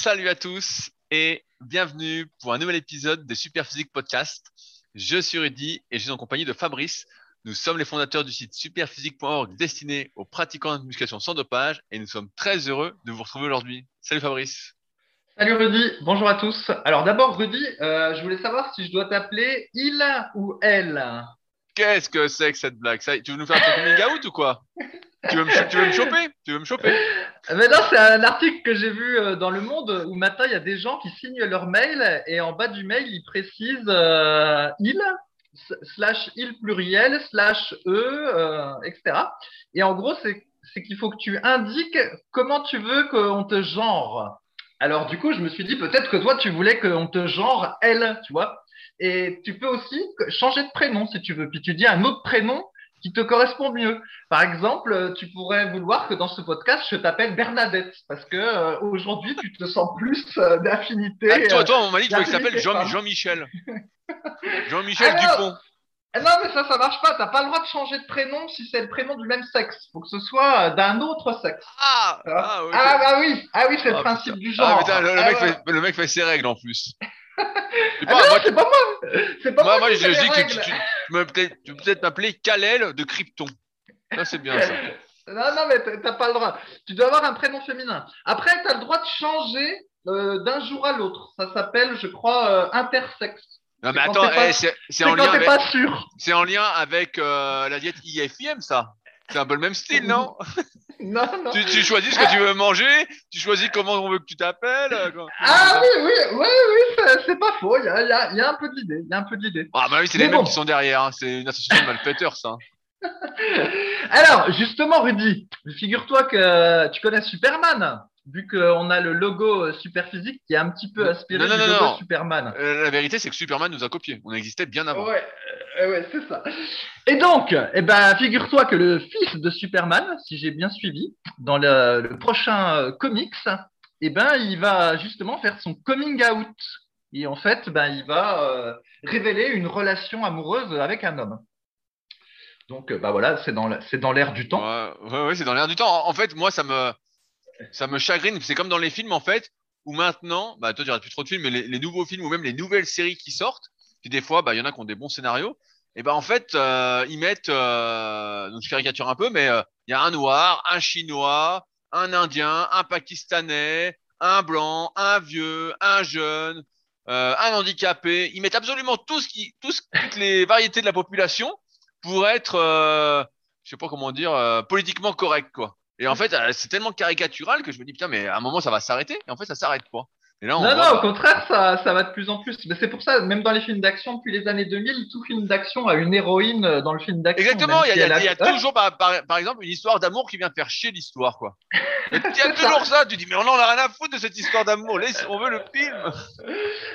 Salut à tous et bienvenue pour un nouvel épisode des Superphysique Podcast. Je suis Rudy et je suis en compagnie de Fabrice. Nous sommes les fondateurs du site superphysique.org destiné aux pratiquants de musculation sans dopage et nous sommes très heureux de vous retrouver aujourd'hui. Salut Fabrice. Salut Rudy, bonjour à tous. Alors d'abord Rudy, euh, je voulais savoir si je dois t'appeler il ou elle. Qu'est-ce que c'est que cette blague? Ça, Tu veux nous faire un coming out ou quoi? Tu veux, me, choper? Tu veux me choper? Mais non, c'est un article que j'ai vu euh, dans Le Monde où maintenant il y a des gens qui signent leur mail et en bas du mail ils précisent euh, il slash il pluriel slash e euh, etc. Et en gros c'est c'est qu'il faut que tu indiques comment tu veux qu'on te genre. Alors du coup je me suis dit peut-être que toi tu voulais qu'on te genre elle, tu vois. Et tu peux aussi changer de prénom si tu veux. Puis tu dis un autre prénom qui te correspond mieux. Par exemple, tu pourrais vouloir que dans ce podcast, je t'appelle Bernadette, parce que euh, aujourd'hui, tu te sens plus euh, d'affinité. Ah, toi, toi, on m'a dit qu'il s'appelle Jean, Jean-Michel. Jean-Michel Ah, Dupont. Ah non, mais ça, ça marche pas. T'as pas le droit de changer de prénom si c'est le prénom du même sexe. Faut que ce soit euh, d'un autre sexe. Ah, Tu ah. Ah bah oui, ah oui, c'est le Ah, principe putain. du genre. Ah, putain, le, le Ah, mec ouais. fait, le mec fait ses règles en plus. Sais Ah pas, non, moi, c'est pas moi. C'est pas moi, moi, je dis que tu, règles. tu, tu me- peut-être- tu peux peut-être m'appeler Kalel de Krypton. Ça, c'est bien ça. Non, non, mais t'as- pas le droit. Tu dois avoir un prénom féminin. Après, tu as le droit de changer euh, d'un jour à l'autre. Ça s'appelle, je crois, euh, intersexe. Non, mais C'est attends, eh, c'est c'est C'est en, lien avec- pas sûr. c'est en lien avec euh, la diète IFIM, ça. C'est un peu le même style, non? Non, non. tu, tu choisis ce que tu veux manger, tu choisis comment on veut que tu t'appelles. euh. Ah oui, oui, oui, oui, c'est- pas faux. Il y a, y a- il y a un peu de l'idée. Il y a un peu de l'idée. Ah, bah oui, c'est les mêmes bon. qui sont derrière. hein. C'est une association de malfaiteurs, ça. Alors, justement, Rudy, figure-toi que tu connais Superman, vu qu'on a le logo euh, Superphysique qui est un petit peu Non, non, du logo non. Superman. Euh, la vérité, c'est que Superman nous a copié. On existait bien avant. Ouais, euh, ouais, c'est ça. Et donc, eh ben, figure-toi que le fils de Superman, si j'ai bien suivi, dans le, le prochain euh, comics, eh ben, il va justement faire son coming out. Et en fait, ben, il va révéler une relation amoureuse avec un homme. Donc, bah voilà, c'est dans la- c'est dans l'air du temps. Ouais, ouais, ouais, c'est dans l'air du temps. En, en fait, moi, ça me, ça me chagrine. C'est comme dans les films, en fait, où maintenant, bah, toi, tu regardes plus trop de films, mais les, les nouveaux films ou même les nouvelles séries qui sortent, puis des fois, bah, il y en a qui ont des bons scénarios. Et ben en fait, euh, ils mettent, euh, donc je caricature un peu, mais euh, il y a un noir, un chinois, un indien, un pakistanais, un blanc, un vieux, un jeune, euh, un handicapé. Ils mettent absolument tout ce qui, tout toutes les variétés de la population pour être, euh, je sais pas comment dire, politiquement correct, quoi. Et en fait, euh, c'est tellement caricatural que je me dis, putain, mais à un moment, ça va s'arrêter. Et en fait, ça s'arrête pas. Et là, on Non, non, au contraire, ça, ça va de plus en plus. Mais c'est pour ça, même dans les films d'action, depuis les années 2000, tout film d'action a une héroïne euh, dans le film d'action. Exactement, il y a, si il y a- elle il y a Ouais. toujours, par, par- par exemple, une histoire d'amour qui vient faire chier l'histoire, quoi. Il y a toujours ça. tu dis, mais on en a rien à foutre de cette histoire d'amour, laisse, on veut le film.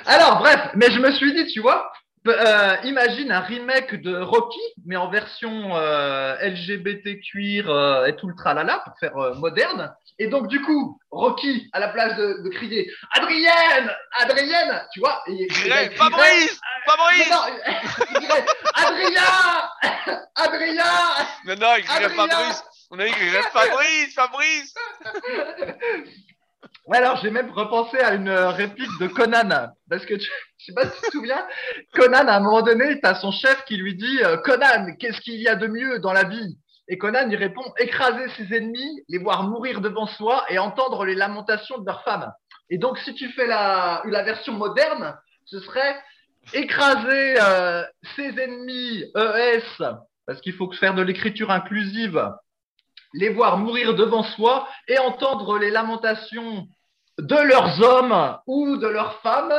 Alors, bref, mais je me suis dit, tu vois, euh, imagine un remake de Rocky, mais en version euh, LGBT cuir euh, et tout le tralala pour faire euh, moderne. Et donc, du coup, Rocky, à la place de, de crier Adrienne, Adrienne, tu vois, et- et- il Fabrice, Mais Fabrice. non, il dirait Adrien, Adrien. Non, non, il Adrien. Fabrice. On a dit qu'il Fabrice, Fabrice. Ouais, alors j'ai même repensé à une réplique de Conan, parce que tu, je sais pas si tu te souviens, Conan à un moment donné, t'as son chef qui lui dit euh, Conan, qu'est-ce qu'il y a de mieux dans la vie? Et Conan il répond écraser ses ennemis, les voir mourir devant soi et entendre les lamentations de leurs femmes. Et donc si tu fais la, la version moderne, ce serait écraser euh, ses ennemis ES, parce qu'il faut faire de l'écriture inclusive, les voir mourir devant soi et entendre les lamentations de leurs hommes ou de leurs femmes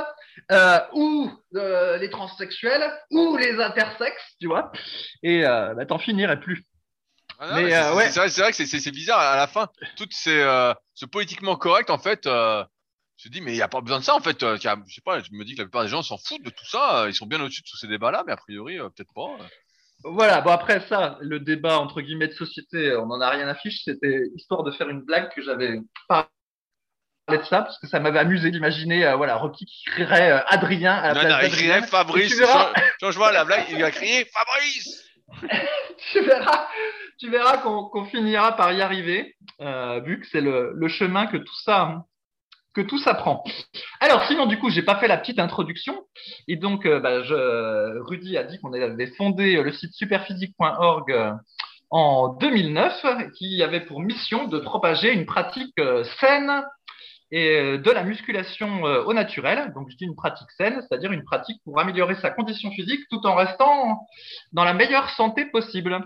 euh, ou euh, les transsexuels ou les intersexes, tu vois. Et euh, bah, t'en finirais plus. Ah non, Mais, mais c'est- euh, c'est ouais. c'est vrai, c'est vrai que c'est- bizarre à la fin. Tout ces, euh, ce politiquement correct, en fait, je me dis, mais il n'y a pas besoin de ça, en fait. je sais pas, je me dis que la plupart des gens s'en foutent de tout ça. Ils sont bien au-dessus de tous ces débats-là, mais a priori, peut-être pas. Voilà, bon après ça, le débat entre guillemets de société, on n'en a rien à fiche, c'était histoire de faire une blague que j'avais parlé de ça, parce que ça m'avait amusé d'imaginer, euh, voilà, Rocky qui crierait euh, Adrien à la Non, place criait Fabrice. Verras. change- Change-moi la blague, il a crié Fabrice. tu verras, tu verras qu'on finira par y arriver, euh, vu que c'est le, le chemin que tout ça que tout s'apprend. Alors, sinon, du coup, j'ai pas fait la petite introduction. Et donc, bah, je, Rudy a dit qu'on avait fondé le site superphysique.org en 2009, qui avait pour mission de propager une pratique saine et de la musculation au naturel. Donc, je dis une pratique saine, c'est-à-dire une pratique pour améliorer sa condition physique tout en restant dans la meilleure santé possible.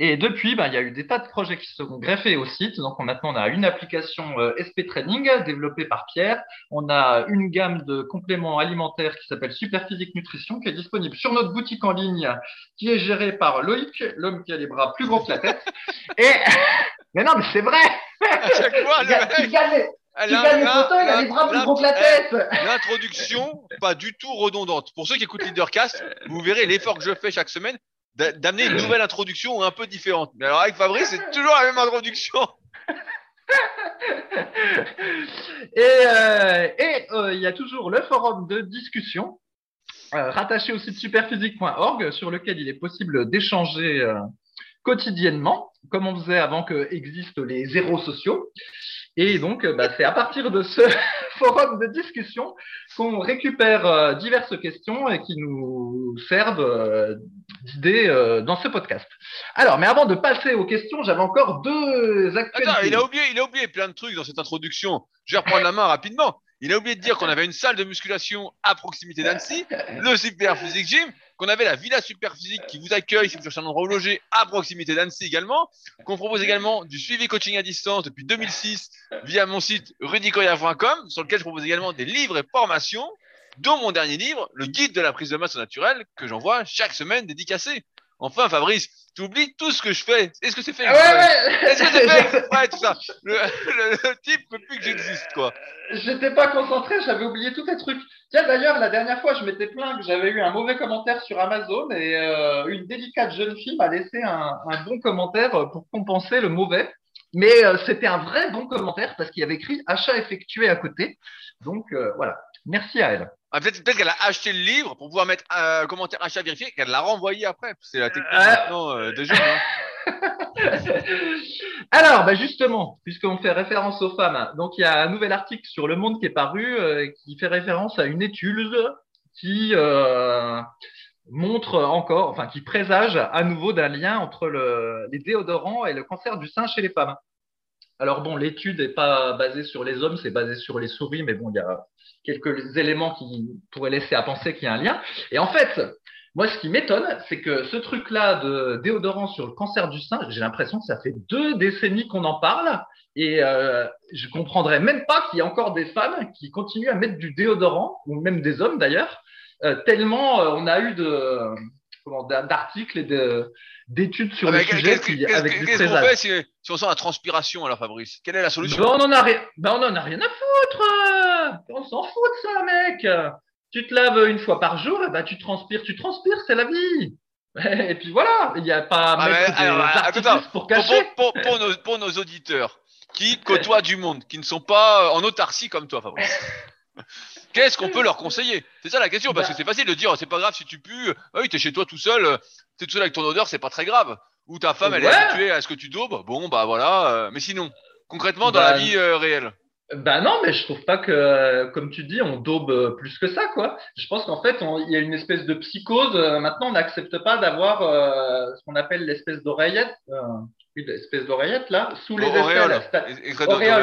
Et depuis, ben, il y a eu des tas de projets qui se sont greffés au site. Donc maintenant, on a une application euh, SP Training développée par Pierre. On a une gamme de compléments alimentaires qui s'appelle Superphysique Nutrition, qui est disponible sur notre boutique en ligne, qui est gérée par Loïc, l'homme qui a les bras plus gros que la tête. Et mais non, mais c'est vrai. À chaque fois, le mec... tu gagnes les photos, il a les bras plus gros que la tête. L'introduction, pas du tout redondante. Pour ceux qui écoutent Leadercast, vous verrez l'effort que je fais chaque semaine d'amener une nouvelle introduction un peu différente. Mais alors avec Fabrice, c'est toujours la même introduction. et euh, euh, il y a toujours le forum de discussion euh, rattaché au site superphysique.org sur lequel il est possible d'échanger quotidiennement, comme on faisait avant que existent les zéros sociaux. Et donc, bah, c'est à partir de ce forum de discussion qu'on récupère diverses questions et qui nous servent d'idées euh, dans ce podcast. Alors, mais avant de passer aux questions, j'avais encore deux actualités. Attends, il a oublié, il a oublié plein de trucs dans cette introduction. Je vais reprendre la main rapidement. Il a oublié de dire qu'on avait une salle de musculation à proximité d'Annecy, le Super Physique Gym, qu'on avait la Villa Super Physique qui vous accueille si vous cherchez un endroit où loger à proximité d'Annecy également, qu'on propose également du suivi coaching à distance depuis 2006 via mon site rudicoya.com, sur lequel je propose également des livres et formations dont mon dernier livre, le guide de la prise de masse naturelle, que j'envoie chaque semaine dédicacé. Enfin, Fabrice, tu oublies tout ce que je fais. Est-ce que c'est fait ouais, ouais. Est-ce que c'est fait Ouais, tout ça. Le, le, type veut plus que j'existe, quoi. J'étais pas concentré, j'avais oublié tous les trucs. Tiens, d'ailleurs, la dernière fois, je m'étais plaint que j'avais eu un mauvais commentaire sur Amazon et euh, une délicate jeune fille m'a laissé un, un, bon commentaire pour compenser le mauvais. Mais euh, c'était un vrai bon commentaire parce qu'il y avait écrit achat effectué à côté. Donc euh, voilà, merci à elle. Ah, peut-être peut qu'elle a acheté le livre pour pouvoir mettre un commentaire achat vérifié, qu'elle l'a renvoyé après. C'est la technique euh... maintenant euh, des. Hein. Alors, bah justement, puisqu'on fait référence aux femmes, donc il y a un nouvel article sur Le Monde qui est paru euh, qui fait référence à une étude qui euh, montre encore, enfin qui présage à nouveau d'un lien entre le, les déodorants et le cancer du sein chez les femmes. Alors bon, l'étude n'est pas basée sur les hommes, c'est basé sur les souris, mais bon, il y a quelques éléments qui pourraient laisser à penser qu'il y a un lien. Et en fait, moi, ce qui m'étonne, c'est que ce truc-là de déodorant sur le cancer du sein, j'ai l'impression que ça fait deux décennies qu'on en parle. Et euh, je comprendrais même pas qu'il y ait encore des femmes qui continuent à mettre du déodorant, ou même des hommes d'ailleurs, euh, tellement euh, on a eu de d'articles et de, d'études sur le sujet qui, avec du Qu'est-ce qu'on fait si, on sent la transpiration alors Fabrice? Quelle est la solution? Ben, on en a rien, ben, on en a rien à foutre. On s'en fout de ça, mec. Tu te laves une fois par jour, et ben tu transpires, tu transpires, c'est la vie. Et puis voilà, il n'y a pas ah, pour cacher. Pour, nos, auditeurs qui côtoient du monde, qui ne sont pas en autarcie comme toi, Fabrice. Qu'est-ce qu'on peut leur conseiller? C'est ça la question, parce que bah. c'est facile de dire, c'est pas grave si tu pues, ah oui, t'es chez toi tout seul, t'es tout seul avec ton odeur, c'est pas très grave. Ou ta femme, elle est habituée à ce que tu daubes, bon, bah voilà. Euh, mais sinon, concrètement, dans la bah, vie euh, réelle bah non, mais je trouve pas que, comme tu dis, on daube plus que ça, quoi. Je pense qu'en fait, il y a une espèce de psychose. Maintenant, on n'accepte pas d'avoir euh, ce qu'on appelle l'espèce d'oreillette, euh, l'espèce d'oreillette là, sous les aisselles.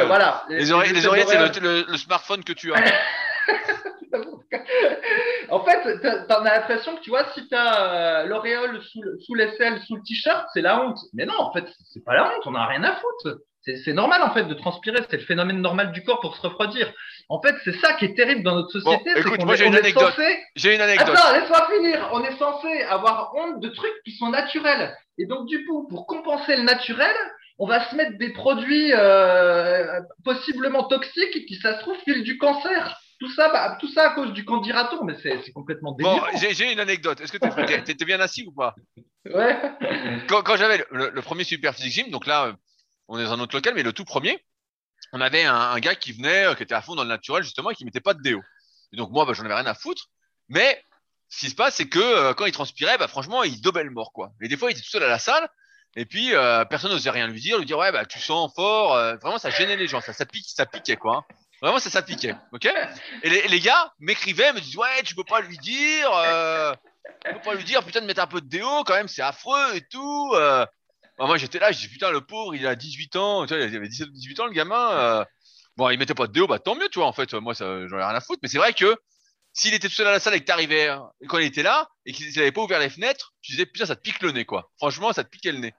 voilà. Les, oreillettes, les oreillettes c'est le, le, smartphone que tu as. en fait, t'en as l'impression que tu vois, si t'as euh, l'auréole sous, sous l'aisselle, sous le t-shirt, c'est la honte. Mais non, en fait, c'est pas la honte, on a rien à foutre. C'est normal en fait de transpirer, c'est le phénomène normal du corps pour se refroidir. En fait, c'est ça qui est terrible dans notre société. Bon, écoute, moi j'ai une, anecdote. J'ai une anecdote. Attends, laisse-moi finir. On est censé avoir honte de trucs qui sont naturels. Et donc du coup, pour compenser le naturel, on va se mettre des produits euh, possiblement toxiques qui, ça se trouve, filent du cancer. Tout ça, bah, tout ça à cause du candidaton, mais c'est complètement délirant. Bon, j'ai une anecdote. Est-ce que tu étais bien assis ou pas? Ouais. Quand, quand j'avais le, le, premier Super Physique Gym, donc là, on est dans un autre local, mais le tout premier, on avait un, un, gars qui venait, euh, qui était à fond dans le naturel justement, et qui mettait pas de déo. Et donc moi, bah, j'en avais rien à foutre. Mais ce qui se passe, c'est que euh, quand il transpirait, bah, franchement, il dobait le mort, quoi. Et des fois, il était tout seul à la salle, et puis euh, personne n'osait rien lui dire, lui dire ouais, bah tu sens fort. Euh, vraiment, ça gênait les gens, ça, ça pique, ça piquait, quoi. Hein. Vraiment, ça, ça piquait. Et les, les gars m'écrivaient, me disaient Ouais, tu peux pas lui dire. Euh, tu peux pas lui dire, putain, de mettre un peu de déo, quand même, c'est affreux et tout. Euh. Bah, moi, j'étais là, je dis Putain, le pauvre, il a 18 ans. Tu vois, il avait 17 ou 18 ans, le gamin. euh. Bon, il mettait pas de déo, bah tant mieux, tu vois, en fait. Moi, j'en ai rien à foutre. Mais c'est vrai que s'il était tout seul à la salle et que t'arrivais, hein, quand il était là, et qu'il n'avait pas ouvert les fenêtres, tu disais Putain, ça te pique le nez, quoi. Franchement, ça te piquait le nez.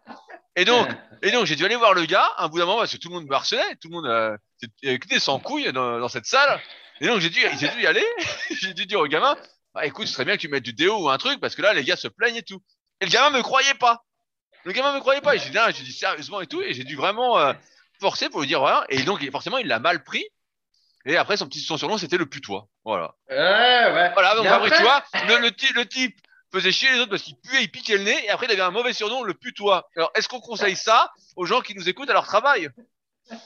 Et donc, et donc, j'ai dû aller voir le gars, un bout d'un moment, parce que tout le monde me harcelait, tout le monde, euh, des sans couilles dans, dans cette salle. Et donc, j'ai dû, j'ai dû y aller. j'ai dû dire au gamin, bah, écoute, ce serait bien que tu mettes du déo ou un truc, parce que là, les gars se plaignent et tout. Et le gamin me croyait pas. Le gamin me croyait pas. Et j'ai dit, j'ai dit sérieusement et tout. Et j'ai dû vraiment euh, forcer pour lui dire, voilà. Et donc, forcément, il l'a mal pris. Et après, son petit son surnom, c'était le putois. Voilà. Ouais, ouais. Voilà, donc après, après- tu vois, le, le, le type faisait chier les autres parce qu'il puait, il piquait le nez. Et après, il avait un mauvais surnom, le putois. Alors, est-ce qu'on conseille ça aux gens qui nous écoutent à leur travail?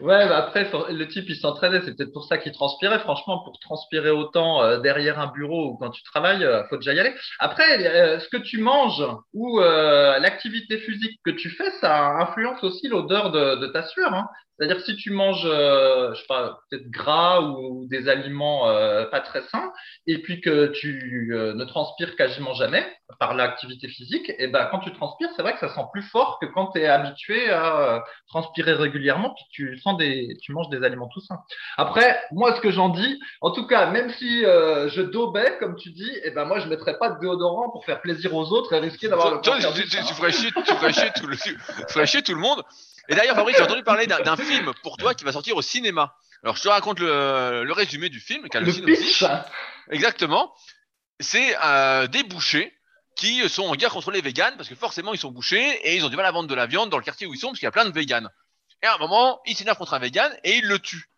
Ouais, bah après, le type, il s'entraînait, c'est peut-être pour ça qu'il transpirait. Franchement, pour transpirer autant euh, derrière un bureau ou quand tu travailles, euh, faut déjà y aller. Après, euh, ce que tu manges ou euh, l'activité physique que tu fais, ça influence aussi l'odeur de, de ta sueur. Hein. C'est-à-dire que si tu manges, euh, je sais pas, peut-être gras ou des aliments euh, pas très sains, et puis que tu euh, ne transpires quasiment jamais par l'activité physique, et ben quand tu transpires, c'est vrai que ça sent plus fort que quand tu es habitué à euh, transpirer régulièrement, puis tu sens des, tu manges des aliments tout sains. Après, moi, ce que j'en dis, en tout cas, même si euh, je daubais, comme tu dis, et ben moi, je mettrais pas de déodorant pour faire plaisir aux autres et risquer d'avoir le Toi, tu, tu- sein. tu ferais chier, tu ferais chier tout le, tu ferais chier tout le monde. Et d'ailleurs, Fabrice, j'ai entendu parler d'un film pour toi qui va sortir au cinéma. Alors, je te raconte le, le résumé du film, le, Le synopsis. Exactement. C'est euh, des bouchers qui sont en guerre contre les véganes parce que forcément ils sont bouchers et ils ont du mal à vendre de la viande dans le quartier où ils sont parce qu'il y a plein de véganes. Et à un moment, ils s'énervent contre un vegan et ils le tuent.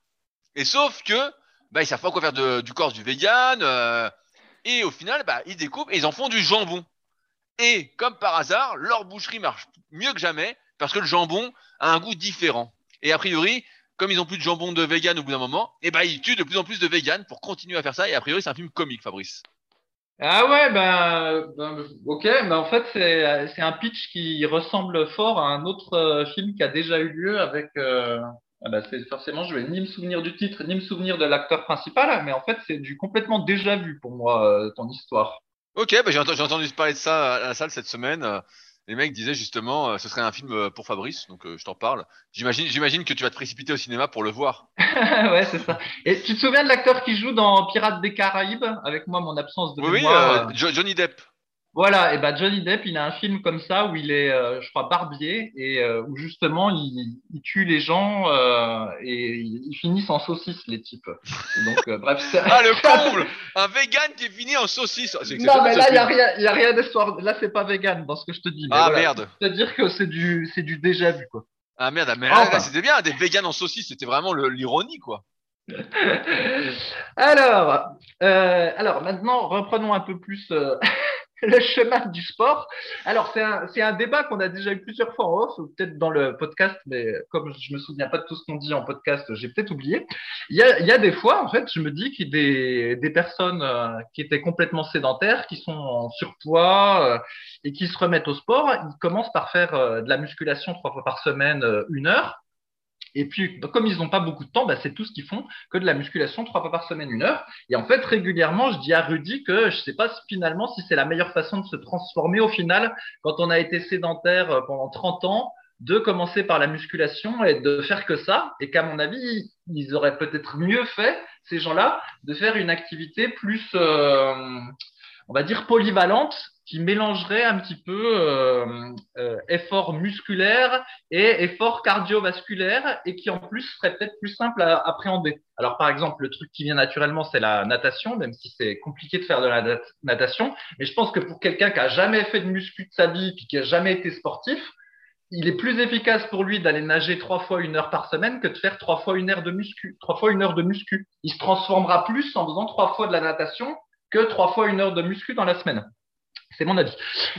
Et sauf que bah ils savent pas quoi faire de- du corps du vegan euh, et au final bah ils découpent et ils en font du jambon. Et comme par hasard, leur boucherie marche mieux que jamais parce que le jambon a un goût différent. Et a priori, comme ils ont plus de jambon de vegan au bout d'un moment, et ben ils tuent de plus en plus de véganes pour continuer à faire ça. Et a priori, c'est un film comique, Fabrice. Ah ouais, ben, ben, ok, ben en fait c'est un pitch qui ressemble fort à un autre euh, film qui a déjà eu lieu avec. Euh, ah ben, forcément, je vais ni me souvenir du titre ni me souvenir de l'acteur principal, mais en fait c'est du complètement déjà vu pour moi euh, ton histoire. Ok, bah j'ai entendu parler de ça à la salle cette semaine. Les mecs disaient justement, euh, ce serait un film euh, pour Fabrice, donc euh, je t'en parle. J'imagine, j'imagine que tu vas te précipiter au cinéma pour le voir. ouais, c'est ça. Et tu te souviens de l'acteur qui joue dans Pirates des Caraïbes avec moi mon absence de Oui, oui, mémoire. Johnny Depp. Voilà, et ben Johnny Depp, il a un film comme ça où il est, euh, je crois, barbier et euh, où justement il, il tue les gens euh, et ils finissent en saucisse les types. Et donc bref, c'est- Ah le comble, un vegan qui est fini en saucisse. C'est non mais là il y a rien, y a rien d'histoire. Là c'est pas vegan dans ce que je te dis. mais Ah voilà. merde. C'est-à-dire que c'est du, c'est du déjà vu quoi. Ah merde, mais Enfin. là, c'était bien, des vegans en saucisse, c'était vraiment l'ironie quoi. Alors, alors maintenant, reprenons un peu plus le chemin du sport. Alors, c'est un, un débat qu'on a déjà eu plusieurs fois en off, peut-être dans le podcast, mais comme je me souviens pas de tout ce qu'on dit en podcast, j'ai peut-être oublié. Il y a, il y a des fois, en fait, je me dis qu'il y a des, des personnes euh, qui étaient complètement sédentaires, qui sont en surpoids euh, et qui se remettent au sport. Ils commencent par faire euh, de la musculation trois fois par semaine, une heure. Et puis, comme ils n'ont pas beaucoup de temps, bah, c'est tout ce qu'ils font que de la musculation trois fois par semaine, une heure. Et en fait, régulièrement, je dis à Rudy que je ne sais pas finalement si c'est la meilleure façon de se transformer au final quand on a été sédentaire euh, pendant 30 ans, de commencer par la musculation et de faire que ça. Et qu'à mon avis, ils auraient peut-être mieux fait, ces gens-là, de faire une activité plus, euh, on va dire, polyvalente qui mélangerait un petit peu euh, euh, effort musculaire et effort cardiovasculaire et qui en plus serait peut-être plus simple à appréhender. Alors par exemple, le truc qui vient naturellement, c'est la natation, même si c'est compliqué de faire de la nat- natation. Mais je pense que pour quelqu'un qui a jamais fait de muscu de sa vie puis qui a jamais été sportif, il est plus efficace pour lui d'aller nager trois fois une heure par semaine que de faire trois fois une heure de muscu. Trois fois une heure de muscu. Il se transformera plus en faisant trois fois de la natation que trois fois une heure de muscu dans la semaine. C'est mon avis.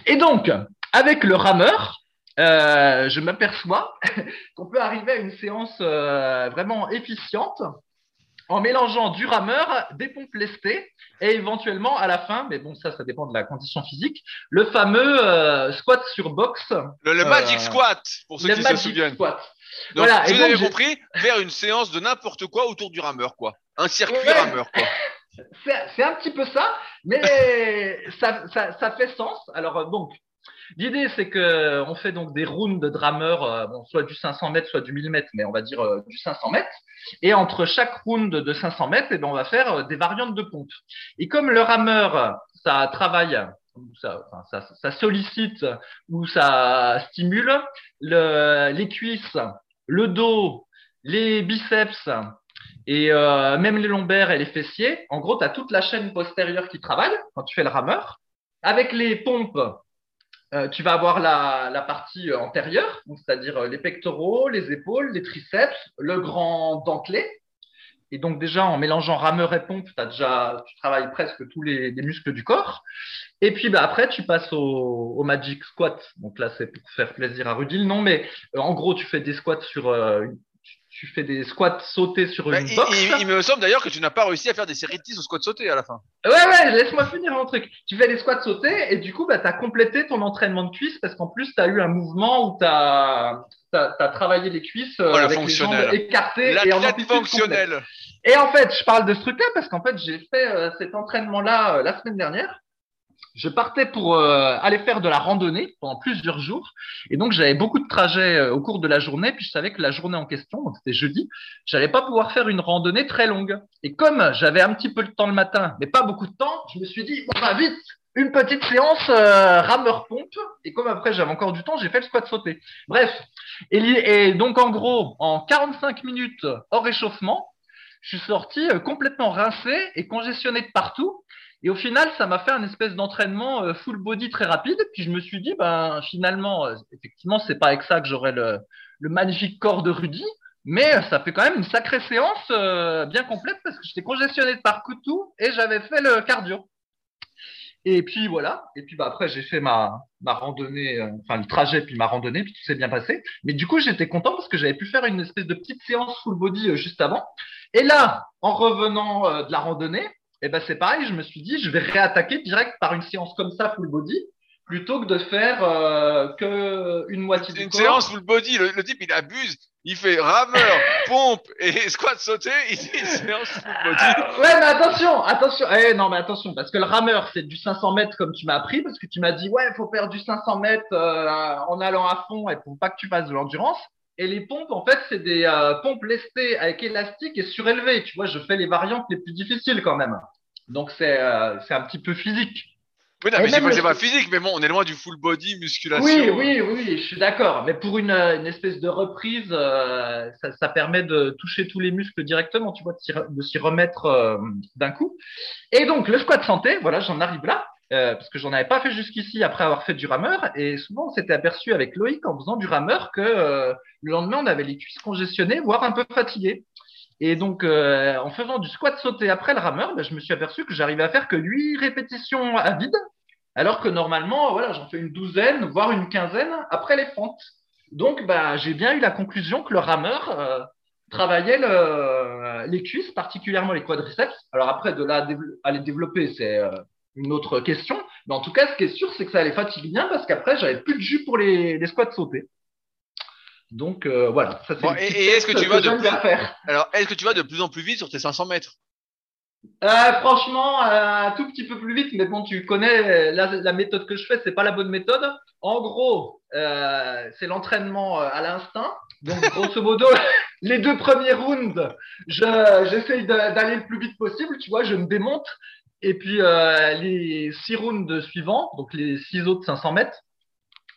Et donc, avec le rameur, euh, je m'aperçois qu'on peut arriver à une séance euh, vraiment efficiente en mélangeant du rameur, des pompes lestées et éventuellement à la fin, mais bon ça, ça dépend de la condition physique, le fameux euh, squat sur box, Le, le Euh, Magic Squat, pour ceux le qui se Magic souviennent. Squat. Donc, Voilà, si et vous donc, avez compris, faire une séance de n'importe quoi autour du rameur, quoi. Un circuit Ouais. rameur, quoi. C'est c'est un petit peu ça, mais ça, ça, ça fait sens. Alors, euh, donc, l'idée, c'est que on fait donc des rounds de drameurs, euh, bon, soit du 500 mètres, soit du 1000 mètres, mais on va dire euh, du 500 mètres. Et entre chaque round de 500 mètres, eh ben, on va faire euh, des variantes de pompe. Et comme le rameur, ça travaille, ça, ça, ça sollicite ou ça stimule le, les cuisses, le dos, les biceps, et euh, même les lombaires et les fessiers. En gros, tu as toute la chaîne postérieure qui travaille quand tu fais le rameur. Avec les pompes, euh, tu vas avoir la, la partie euh, antérieure, c'est-à-dire les pectoraux, les épaules, les triceps, le grand dentelé. Et donc déjà, en mélangeant rameur et pompe, as déjà, tu travailles presque tous les, les muscles du corps. Et puis bah, après, tu passes au, Magic Squat. Donc là, c'est pour faire plaisir à Rudy, non, mais en gros, tu fais des squats sur... tu- fais des squats sautés sur Bah, une il, box. il- il me semble d'ailleurs que tu n'as pas réussi à faire des séries de 10 au squat sauté à la fin. Ouais, ouais, laisse-moi finir mon truc. Tu fais les squats sautés et du coup, bah, tu as complété ton entraînement de cuisses parce qu'en plus, tu as eu un mouvement où tu as, travaillé les cuisses euh, Oh, avec les jambes écartées et en L'athlète amplitude complète. fonctionnel. Et en fait, je parle de ce truc-là parce qu'en fait, j'ai fait euh, cet entraînement-là euh, la semaine dernière. Je partais pour euh, aller faire de la randonnée pendant plusieurs jours. Et donc, j'avais beaucoup de trajets euh, au cours de la journée. Puis, je savais que la journée en question, c'était jeudi, j'allais pas pouvoir faire une randonnée très longue. Et comme j'avais un petit peu de temps le matin, mais pas beaucoup de temps, je me suis dit, bon, bah, vite, une petite séance euh, rameur-pompe. Et comme après, j'avais encore du temps, j'ai fait le squat sauté. Bref. Et, et donc, en gros, en 45 minutes hors réchauffement, je suis sorti complètement rincé et congestionné de partout. Et au final, ça m'a fait un espèce d'entraînement euh, full body très rapide. Puis je me suis dit, ben finalement, euh, effectivement, c'est pas avec ça que j'aurai le, le magnifique corps de Rudy, mais euh, ça fait quand même une sacrée séance euh, bien complète parce que j'étais congestionné de partout et j'avais fait le cardio. Et puis voilà. Et puis bah, après, j'ai fait ma, ma randonnée, enfin le trajet, puis ma randonnée, puis tout s'est bien passé. Mais du coup, j'étais content parce que j'avais pu faire une espèce de petite séance full body juste avant. Et là, en revenant de la randonnée, eh ben c'est pareil, je me suis dit, je vais réattaquer direct par une séance comme ça, full body, plutôt que de faire euh, que une moitié du Une corps. séance full body. Le, le type, il abuse. Il fait rameur, pompe et squat sauté. Il dit une séance full body. Ah, ouais, mais attention, attention. Eh, non, mais attention, parce que le rameur, c'est du 500 mètres comme tu m'as appris, parce que tu m'as dit, ouais, il faut faire du 500 mètres euh, en allant à fond et pour pas que tu fasses de l'endurance. Et les pompes, en fait, c'est des euh, pompes lestées avec élastique et surélevées. Tu vois, je fais les variantes les plus difficiles quand même. Donc, c'est euh, un petit peu physique. Oui, non, mais c'est pas, le- c'est pas physique, mais bon, on est loin du full body, musculation. Oui, oui, oui, je suis d'accord. Mais pour une, euh, une espèce de reprise, euh, ça, ça permet de toucher tous les muscles directement, tu vois, de s'y remettre d'un coup. Et donc, le squat santé, voilà, j'en arrive là, euh, parce que j'en avais pas fait jusqu'ici après avoir fait du rameur. Et souvent, on s'était aperçu avec Loïc en faisant du rameur que euh, le lendemain, on avait les cuisses congestionnées, voire un peu fatiguées. Et donc, euh, en faisant du squat sauté après le rameur, ben, je me suis aperçu que j'arrivais à faire que 8 répétitions à vide, alors que normalement, voilà, j'en fais une douzaine, voire une quinzaine après les fentes. Donc, bah, j'ai bien eu la conclusion que le rameur euh, travaillait le- les cuisses, particulièrement les quadriceps. Alors après, de là à à les développer, c'est euh, une autre question. Mais en tout cas, ce qui est sûr, c'est que ça les fatigue bien parce qu'après, j'avais plus de jus pour les, les squats sautés. Donc euh, voilà, ça c'est Bon, et- et est-ce que tu vas de plus-. Alors, est-ce que tu vas de plus en plus vite sur tes 500 mètres? Euh, franchement, euh, un tout petit peu plus vite, mais bon, tu connais la, la méthode que je fais, c'est pas la bonne méthode. En gros, euh, c'est l'entraînement à l'instinct. Donc, grosso modo, les deux premiers rounds, je- j'essaye d'aller le plus vite possible. Tu vois, je me démonte. Et puis, euh, les six rounds suivants, donc les six autres 500 mètres,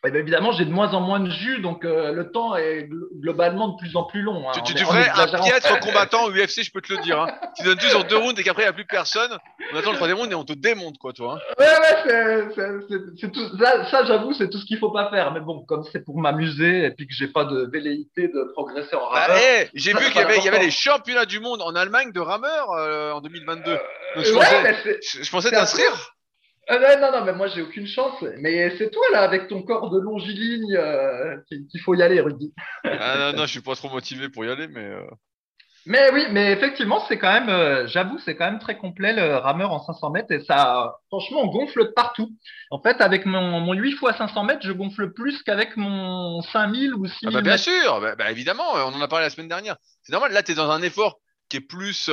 eh bien, évidemment, j'ai de moins en moins de jus, donc euh, le temps est glo- globalement de plus en plus long. hein, Tu, tu, ferais un exagérant. piètre combattant au UFC, je peux te le dire. Hein. Tu donnes sur deux rounds et qu'après, il n'y a plus personne. On attend le troisième round et on te démonte, quoi, toi. hein. Ouais, ouais, c'est- tout. Ça, ça, j'avoue, c'est tout ce qu'il faut pas faire. Mais bon, comme c'est pour m'amuser et puis que j'ai pas de velléité de progresser en Bah, rameur. hey, j'ai vu qu'il y y avait les championnats du monde en Allemagne de rameurs euh, en 2022. Donc, je, ouais, pensais, je, je pensais t'inscrire. Euh, ouais, non, non, mais moi, j'ai aucune chance. Mais c'est toi, là, avec ton corps de longiligne, euh, qu'il faut y aller, Rudy. Ah non, non, je suis pas trop motivé pour y aller, mais. euh, Mais oui, mais effectivement, c'est quand même, euh, j'avoue, c'est quand même très complet le rameur en 500 mètres et ça, franchement, on gonfle de partout. En fait, avec mon, mon 8 fois 500 mètres, je gonfle plus qu'avec mon 5000 ou 6000 Ah bah bien mètres. sûr, bah, bah, évidemment, on en a parlé la semaine dernière. C'est normal, là tu es dans un effort qui est plus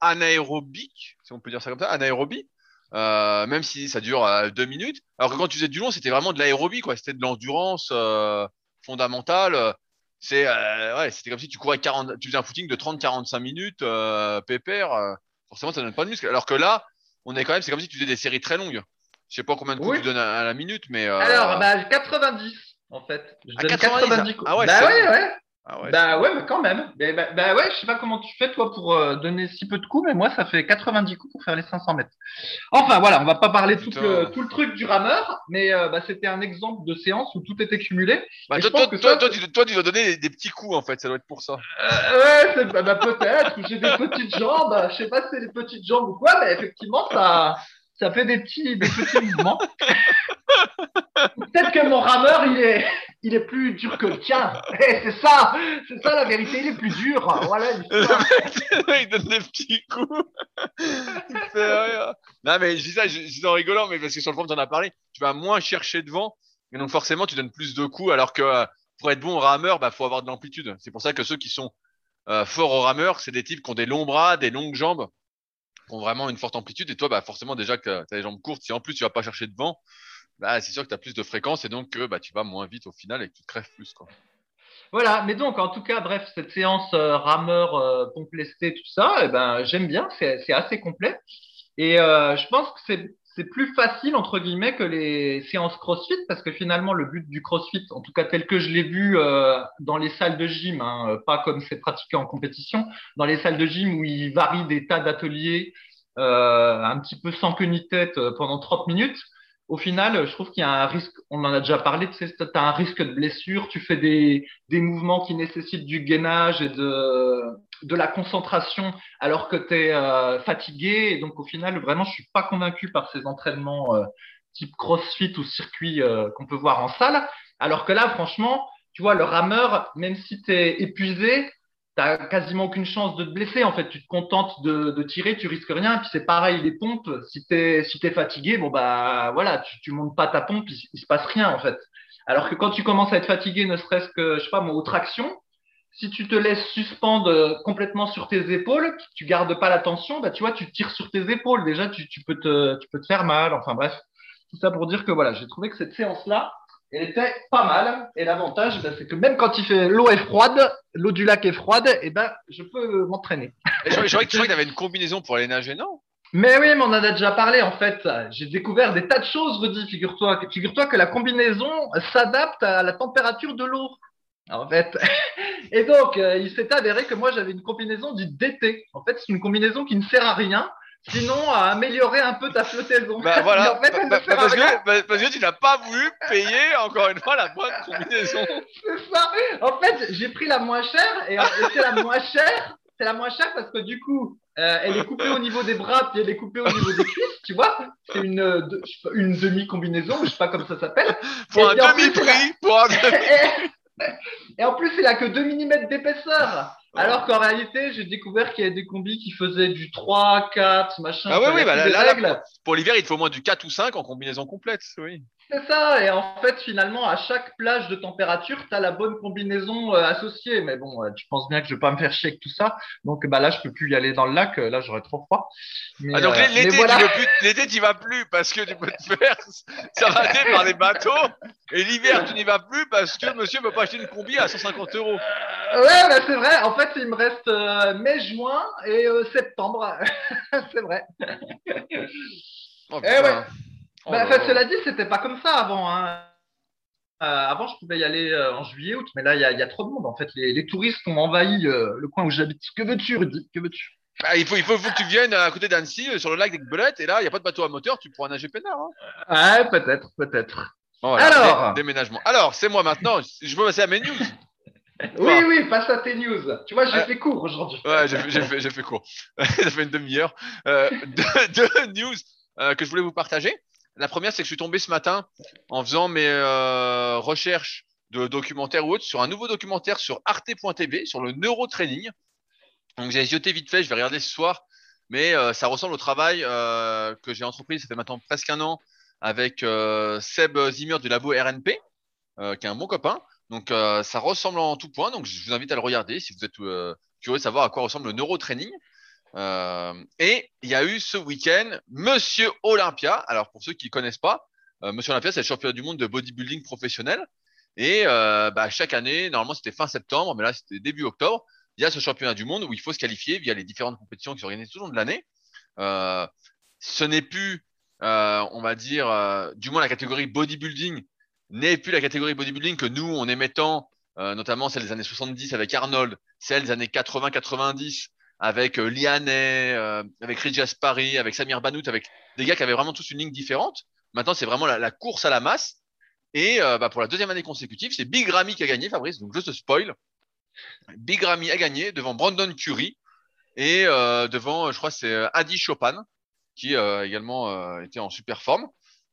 anaérobique, si on peut dire ça comme ça, anaérobie, euh, même si ça dure euh, deux minutes. Alors que quand tu faisais du long, c'était vraiment de l'aérobie, quoi. C'était de l'endurance euh, fondamentale. C'est euh, ouais, c'était comme si tu courais 40, tu faisais un footing de 30-45 minutes, pépère. forcément, ça donne pas de muscle. Alors que là, on est quand même, c'est comme si tu faisais des séries très longues. Je sais pas combien de coups Oui. tu donnes à, à la minute, mais Alors, bah, 90, en fait. Je À donne 90, 90 coups. ah ouais, bah ouais, ouais. Ah ouais, Bah ouais, mais quand même. Bah, bah ouais, je sais pas comment tu fais toi pour euh, donner si peu de coups, mais moi ça fait 90 coups pour faire les 500 mètres. Enfin voilà, on va pas parler tout le, tout le truc du rameur, mais euh, bah, c'était un exemple de séance où tout était cumulé. Bah, toi, toi, toi, ça, toi, tu, toi, tu dois donner des, des petits coups en fait, ça doit être pour ça. Euh, ouais, bah, peut-être. J'ai des petites jambes. Je sais pas si c'est des petites jambes ou quoi, mais effectivement ça, ça fait des petits, des petits mouvements. Peut-être que mon rameur il est, il est plus dur que le tien. Eh, c'est ça, c'est ça la vérité. Il est plus dur. Voilà. il donne des petits coups. Rire. Non, mais je dis ça, je dis en rigolant, mais parce que sur le fond, tu en as parlé, tu vas moins chercher devant, et donc forcément, tu donnes plus de coups, alors que euh, pour être bon au rameur, bah, faut avoir de l'amplitude. C'est pour ça que ceux qui sont euh, forts au rameur, c'est des types qui ont des longs bras, des longues jambes, ont vraiment une forte amplitude, et toi, bah, forcément, déjà que tu as les jambes courtes, si en plus tu vas pas chercher devant, bah, c'est sûr que tu as plus de fréquence, et donc que bah, tu vas moins vite au final, et que tu crèves plus, quoi. Voilà, mais donc en tout cas, bref, cette séance euh, rameur, euh, pompe lestée, tout ça, eh ben, j'aime bien, c'est assez complet. Et euh, je pense que c'est c'est plus facile, entre guillemets, que les séances CrossFit, parce que finalement, le but du CrossFit, en tout cas tel que je l'ai vu euh, dans les salles de gym, hein, euh, pas comme c'est pratiqué en compétition, dans les salles de gym où ils varient des tas d'ateliers euh, un petit peu sans queue ni tête pendant 30 minutes, au final, je trouve qu'il y a un risque, on en a déjà parlé, tu as un risque de blessure, tu fais des, des mouvements qui nécessitent du gainage et de, de la concentration alors que tu es euh, fatigué. Et donc, au final, vraiment, je suis pas convaincu par ces entraînements euh, type crossfit ou circuit euh, qu'on peut voir en salle. Alors que là, franchement, tu vois, le rameur, même si tu es épuisé, t'as quasiment aucune chance de te blesser. En fait, tu te contentes de, tirer, tu risques rien. Puis c'est pareil, les pompes, si t'es si t'es fatigué, bon bah voilà, tu, tu montes pas ta pompe, il, se passe rien en fait. Alors que quand tu commences à être fatigué, ne serait-ce que je sais pas, moi, aux tractions, si tu te laisses suspendre euh, complètement sur tes épaules, tu gardes pas la tension, bah tu vois, tu tires sur tes épaules. Déjà, tu, tu peux te tu peux te faire mal. Enfin bref, tout ça pour dire que voilà, j'ai trouvé que cette séance-là, elle était pas mal. Et l'avantage, bah, c'est que même quand il fait l'eau est froide, l'eau du lac est froide, et ben je peux m'entraîner. Et je, croyais que tu avais une combinaison pour aller nager, non? Mais oui, mais on en a déjà parlé en fait. J'ai découvert des tas de choses, Rudy. Figure-toi, figure-toi que la combinaison s'adapte à la température de l'eau. En fait. Et donc, euh, il s'est avéré que moi j'avais une combinaison dite d'été. En fait, c'est une combinaison qui ne sert à rien, sinon à améliorer un peu ta flottaison. Bah voilà, Mais en fait, Bah, ne bah, parce, que, bah, parce que tu n'as pas voulu payer encore une fois la bonne combinaison. C'est ça. En fait, j'ai pris la moins chère et, et c'est la moins chère. C'est la moins chère parce que du coup, euh, elle est coupée au niveau des bras puis elle est coupée au niveau des cuisses, tu vois. C'est une, euh, de- une demi-combinaison, je sais pas comment ça s'appelle. Pour un demi-prix, pour un demi Et, et en plus, il a que 2 mm d'épaisseur. Alors qu'en réalité, j'ai découvert qu'il y avait des combis qui faisaient du 3, 4, machin. Ah oui, oui, bah là, là, règles. Pour l'hiver, il te faut au moins du 4 ou 5 en combinaison complète. Oui. C'est ça, et en fait, finalement, à chaque plage de température, tu as la bonne combinaison euh, associée. Mais bon, euh, tu penses bien que je vais pas me faire chier avec tout ça. Donc, bah là, je peux plus y aller dans le lac. Là, j'aurais trop froid. Mais, Ah, donc euh, l'été, voilà. tu tu vas plus parce que tu peux te faire savater par des bateaux. Et l'hiver, tu n'y vas plus parce que monsieur ne peut pas acheter une combi à 150 euros. Euh, Ouais, bah, c'est vrai. En fait, il me reste mai, juin et septembre. c'est vrai. Oh, Eh ouais. Oh Bah, enfin, là. cela dit, c'était pas comme ça avant. Hein. Euh, avant, je pouvais y aller euh, en juillet, août, mais là, il y a, il y a trop de monde. En fait, les, les touristes ont envahi euh, le coin où j'habite. Que veux-tu, Rudy? Que veux-tu? Bah, il faut, il faut, faut que tu viennes à côté d'Annecy, euh, sur le lac des Belettes, et là, il n'y a pas de bateau à moteur, tu pourras nager peinard. Hein. Ouais, peut-être, peut-être. Bon, voilà, Alors dé- déménagement. Alors, c'est moi maintenant. Je peux passer à mes news. Oui, oui, passe à tes news. Tu vois, j'ai Euh, fait court aujourd'hui. Ouais, j'ai fait, j'ai fait, j'ai fait court. Ça fait une demi-heure. Euh, deux, deux news euh, que je voulais vous partager. La première, c'est que je suis tombé ce matin en faisant mes euh, recherches de documentaires ou autres sur un nouveau documentaire sur arte.tv sur le neurotraining. Donc j'ai jeté vite fait, je vais regarder ce soir, mais euh, ça ressemble au travail euh, que j'ai entrepris, ça fait maintenant presque un an, avec Seb Zimmer du labo RNP, qui est un bon copain. Donc ça ressemble en tout point, donc je vous invite à le regarder si vous êtes curieux de savoir à quoi ressemble le neurotraining. Euh, et il y a eu ce week-end Monsieur Olympia. Alors pour ceux qui ne connaissent pas, euh, Monsieur Olympia, c'est le championnat du monde de bodybuilding professionnel. Et euh, bah, chaque année, normalement c'était fin septembre, mais là c'était début octobre, il y a ce championnat du monde où il faut se qualifier via les différentes compétitions qui sont organisées tout au long de l'année. Ce n'est plus, on va dire, du moins la catégorie bodybuilding n'est plus la catégorie bodybuilding que nous on aimait tant, notamment celle des années 70 avec Arnold, celle des années 80-90 avec euh, Lianet, euh, avec Rich Aspari, avec Samir Banout, avec des gars qui avaient vraiment tous une ligne différente. Maintenant, c'est vraiment la, la course à la masse. Et euh, bah, pour la deuxième année consécutive, c'est Big Ramy qui a gagné, Fabrice. Donc, je te spoil. Big Ramy a gagné devant Brandon Curry et euh, devant, je crois, c'est euh, Adi Chopin qui euh, également était en super forme.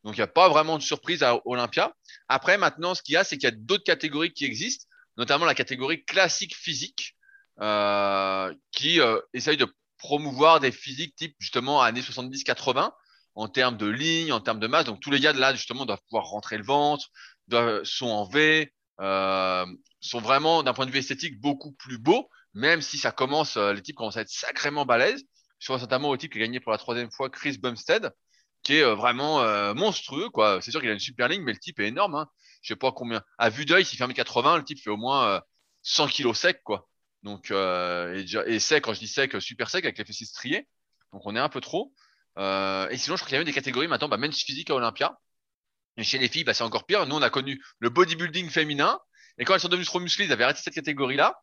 Donc, il n'y a pas vraiment de surprise à Olympia. Après, maintenant, ce qu'il y a, c'est qu'il y a d'autres catégories qui existent, notamment la catégorie classique physique, qui euh, essaye de promouvoir des physiques type justement années 70-80 en termes de ligne, en termes de masse. Donc tous les gars de là justement doivent pouvoir rentrer le ventre, sont en V, euh, sont vraiment d'un point de vue esthétique beaucoup plus beaux, même si ça commence, euh, les types commencent à être sacrément balèzes. Je pense notamment au type qui a gagné pour la troisième fois, Chris Bumstead, qui est euh, vraiment euh, monstrueux. quoi. C'est sûr qu'il a une super ligne, mais le type est énorme. Hein. Je sais pas combien. À vue d'œil, s'il fait 1m80, le type fait au moins euh, 100 kilos sec, quoi. Donc, euh, et, sec, quand je dis sec, super sec avec les fessiers striés. Donc, on est un peu trop. Euh, et sinon, je crois qu'il y a même des catégories maintenant, bah, men's physique à Olympia. Et chez les filles, bah, c'est encore pire. Nous, on a connu le bodybuilding féminin. Et quand elles sont devenues trop musclées, ils avaient arrêté cette catégorie-là.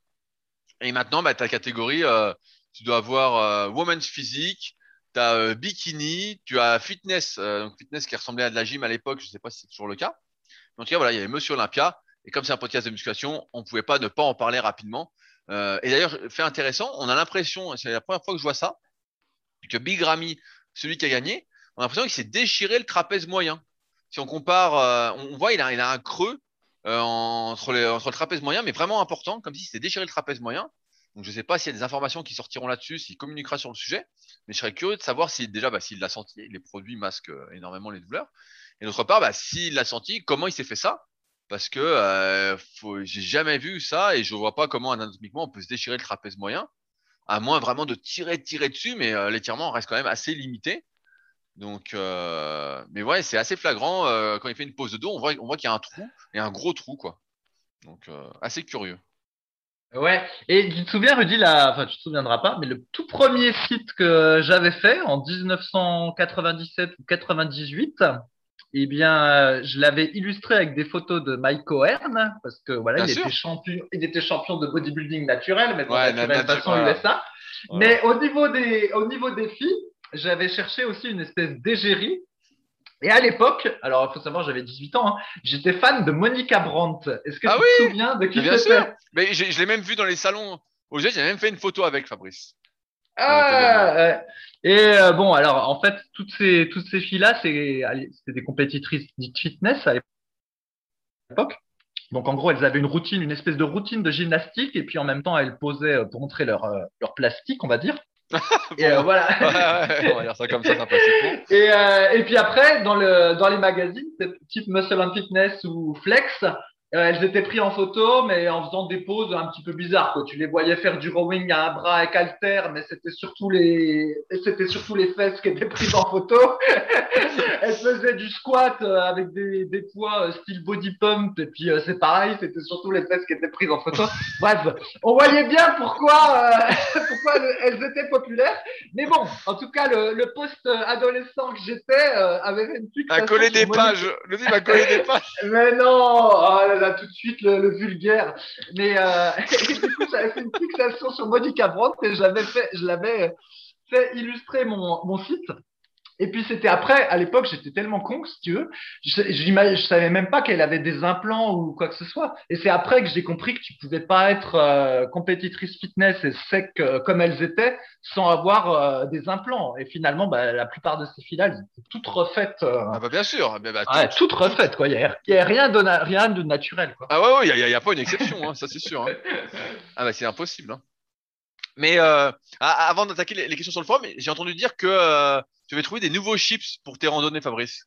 Et maintenant, bah, la catégorie, euh, tu dois avoir euh, women's physique, tu as euh, bikini, tu as fitness, euh, donc fitness qui ressemblait à de la gym à l'époque, je sais pas si c'est toujours le cas. En tout cas, voilà, il y avait Monsieur Olympia. Et comme c'est un podcast de musculation, on pouvait pas ne pas en parler rapidement. Euh, et d'ailleurs, fait intéressant, on a l'impression, c'est la première fois que je vois ça, que Big Ramy, celui qui a gagné, on a l'impression qu'il s'est déchiré le trapèze moyen. Si on compare, euh, on voit, il a, a un creux euh, entre, le trapèze moyen, mais vraiment important, comme si c'était déchiré le trapèze moyen. Donc je ne sais pas s'il y a des informations qui sortiront là-dessus, s'il communiquera sur le sujet, mais je serais curieux de savoir si déjà, bah, s'il l'a senti, les produits masquent énormément les douleurs. Et d'autre part, bah, s'il l'a senti, comment il s'est fait ça? Parce que euh, j'ai jamais vu ça et je vois pas comment anatomiquement on peut se déchirer le trapèze moyen, à moins vraiment de tirer, tirer dessus, mais euh, l'étirement reste quand même assez limité. Donc, euh, mais ouais, c'est assez flagrant. euh, quand il fait une pose de dos, on voit, qu'il y a un trou et un gros trou, quoi. Donc, assez curieux. Ouais, et tu te souviens, Rudy, la... enfin, tu te souviendras pas, mais le tout premier site que j'avais fait en 1997 ou 98, eh bien, euh, je l'avais illustré avec des photos de Mike Cohen, parce que voilà, il était champion, il était champion de bodybuilding naturel, mais Ouais, naturel na- natu- façon voilà. USA. Voilà. Mais au niveau des, au niveau des filles, j'avais cherché aussi une espèce d'égérie. Et à l'époque, alors il faut savoir, j'avais 18 ans, hein, j'étais fan de Monica Brandt. Est-ce que Ah tu oui te souviens de qui Mais bien c'était? sûr. Mais je l'ai même vu dans les salons. Au j'ai même fait une photo avec Fabrice. Ah, euh, et euh, bon, alors en fait, toutes ces, toutes ces filles-là, c'est, des compétitrices dites fitness à l'époque. Donc en gros, elles avaient une routine, une espèce de routine de gymnastique, et puis en même temps, elles posaient euh, pour montrer leur, euh, leur plastique, on va dire. Et euh, voilà. Ouais, ouais, on va dire ça comme ça, sympathiquement. Et, euh, et puis après, dans, le, dans les magazines, type Muscle and Fitness ou Flex, elles étaient prises en photo, mais en faisant des poses un petit peu bizarres. Quoi. Tu les voyais faire du rowing à un bras avec halter, mais c'était surtout les, c'était surtout les fesses qui étaient prises en photo. elles faisaient du squat euh, avec des, des poids euh, style body pump, et puis euh, c'est pareil, c'était surtout les fesses qui étaient prises en photo. Bref, on voyait bien pourquoi, euh, pourquoi elles- étaient populaires. Mais bon, en tout cas, le, le post-adolescent que j'étais euh, avait une fixation À coller des pages. Le type a collé des pages. Mais non, oh là là, tout de suite le, le vulgaire. Mais euh, du coup, j'avais fait une fixation sur Monica Brandt et j'avais fait, je l'avais fait illustrer mon, mon site. Et puis c'était après, à l'époque, j'étais tellement con, si tu veux, je, je savais même pas qu'elle avait des implants ou quoi que ce soit. Et c'est après que j'ai compris que tu pouvais pas être euh, compétitrice fitness et sec euh, comme elles étaient sans avoir euh, des implants. Et finalement, bah, la plupart de ces filles-là, elles étaient toutes refaites. Ah bah bien sûr. Bah, bah, Ouais, tout- toute refaite, quoi. Il n'y y a rien, de na- rien de naturel, quoi. Ah ouais, ouais, il n'y a pas une exception, hein, ça c'est sûr. hein. Ah bah c'est impossible. hein. Mais euh, avant d'attaquer les, questions sur le forum, j'ai entendu dire que euh, tu avais trouvé des nouveaux chips pour tes randonnées, Fabrice.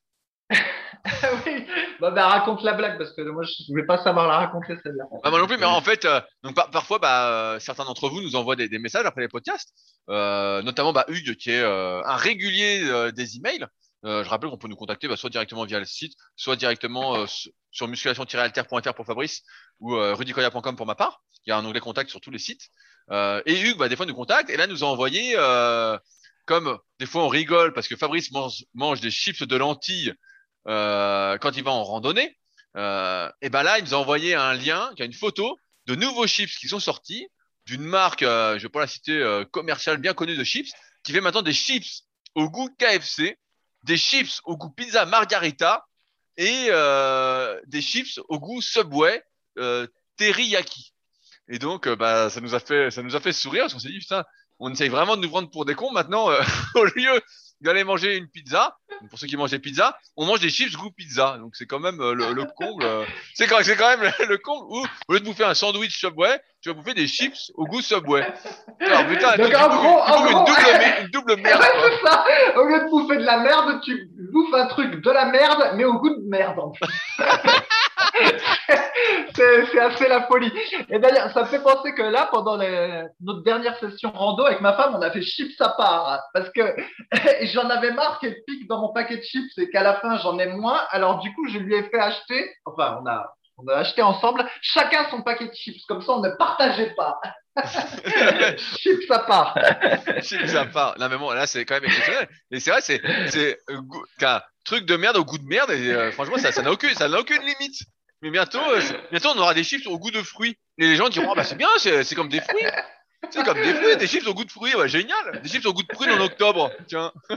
oui, bah, bah, raconte la blague parce que moi je ne voulais pas savoir la raconter celle-là. Bah, moi non plus, mais en fait, euh, donc parfois, bah, certains d'entre vous nous envoient des, des messages après les podcasts, notamment bah, Hugues qui est un régulier des emails. Je rappelle qu'on peut nous contacter bah, soit directement via le site, soit directement sur musculation-alter.fr pour Fabrice ou rudicoya.com pour ma part. Il y a un onglet contact sur tous les sites. Euh, et Hugues, bah, des fois, nous contacte et là, nous a envoyé, euh, comme des fois, on rigole parce que Fabrice mange, mange des chips de lentilles euh, quand il va en randonnée. Euh, et ben là, il nous a envoyé un lien, qui a une photo de nouveaux chips qui sont sortis d'une marque, euh, je vais pas la citer, euh, commerciale bien connue de chips, qui fait maintenant des chips au goût KFC, des chips au goût pizza margarita et des chips au goût Subway teriyaki. Et donc, euh, bah, ça nous a fait, ça nous a fait sourire parce s'est dit, putain, on essaye vraiment de nous prendre pour des cons. Maintenant, euh, au lieu d'aller manger une pizza, pour ceux qui mangent des pizzas, on mange des chips goût pizza. Donc, c'est quand même euh, le, le comble. c'est quand, c'est quand même le, comble où, au lieu de bouffer un sandwich Subway, tu vas bouffer des chips au goût Subway. Alors, putain, Donc, en gros, en gros, une, double, merde. c'est ça. Au lieu de bouffer de la merde, tu bouffes un truc de la merde, mais au goût de merde, en fait. c'est assez la folie. Et d'ailleurs, ça me fait penser que là, pendant notre dernière session rando avec ma femme, on a fait chips à part. Parce que j'en avais marre qu'elle pique dans mon paquet de chips et qu'à la fin, j'en ai moins. Alors, du coup, je lui ai fait acheter, enfin, on a, on a acheté ensemble, chacun son paquet de chips. Comme ça, on ne partageait pas. chips à part. chips à part. Là, mais bon, là, c'est quand même exceptionnel. Et c'est vrai, c'est, c'est un truc de merde au goût de merde. Et euh, franchement, ça, ça n'a aucune, ça n'a aucune limite. Mais bientôt, euh, bientôt, on aura des chips au goût de fruits. Et les gens diront, ah bah c'est bien, c'est comme des fruits. C'est comme des fruits, des chips au goût de fruits, ouais, génial. Des chips au goût de fruits en octobre, tiens.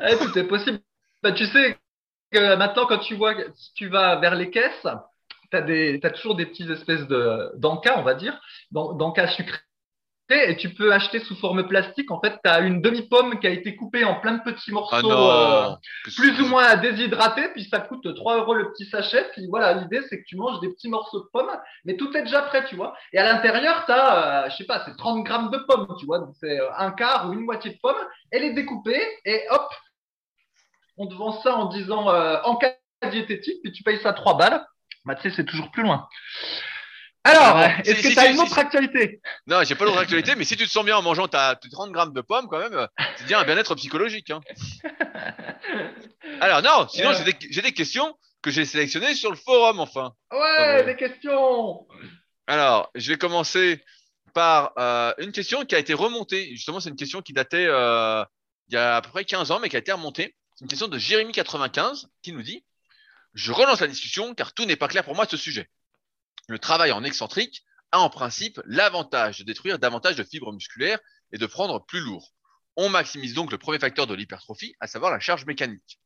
Eh, est possible. Bah, tu sais que maintenant, quand tu vois, si tu vas vers les caisses, tu as, toujours des petites espèces de d'encas, on va dire, d'encas sucrés et tu peux acheter sous forme plastique. En fait, tu as une demi-pomme qui a été coupée en plein de petits morceaux, ah euh, plus ou moins déshydratés, puis ça coûte 3 euros le petit sachet. Puis voilà, l'idée, c'est que tu manges des petits morceaux de pommes, mais tout est déjà prêt, tu vois. Et à l'intérieur, tu as, euh, je sais pas, c'est 30 grammes de pommes, tu vois. Donc, c'est euh, un quart ou une moitié de pomme. Elle est découpée et hop, on te vend ça en disant en cas diététique, puis tu payes ça 3 balles. Bah, tu sais, c'est toujours plus loin. Alors, est-ce que tu as une autre actualité? Non, j'ai pas d'autre actualité, mais si tu te sens bien en mangeant ta 30 grammes de pommes, quand même, c'est bien un bien-être psychologique. Hein. Alors, non, sinon, j'ai des, des, questions que j'ai sélectionnées sur le forum, enfin. Ouais, des questions Alors, je vais commencer par euh, une question qui a été remontée. Justement, c'est une question qui datait euh, il y a à peu près 15 ans, mais qui a été remontée. C'est une question de Jérémy95 qui nous dit Je relance la discussion car tout n'est pas clair pour moi à ce sujet. Le travail en excentrique a en principe l'avantage de détruire davantage de fibres musculaires et de prendre plus lourd. On maximise donc le premier facteur de l'hypertrophie, à savoir la charge mécanique.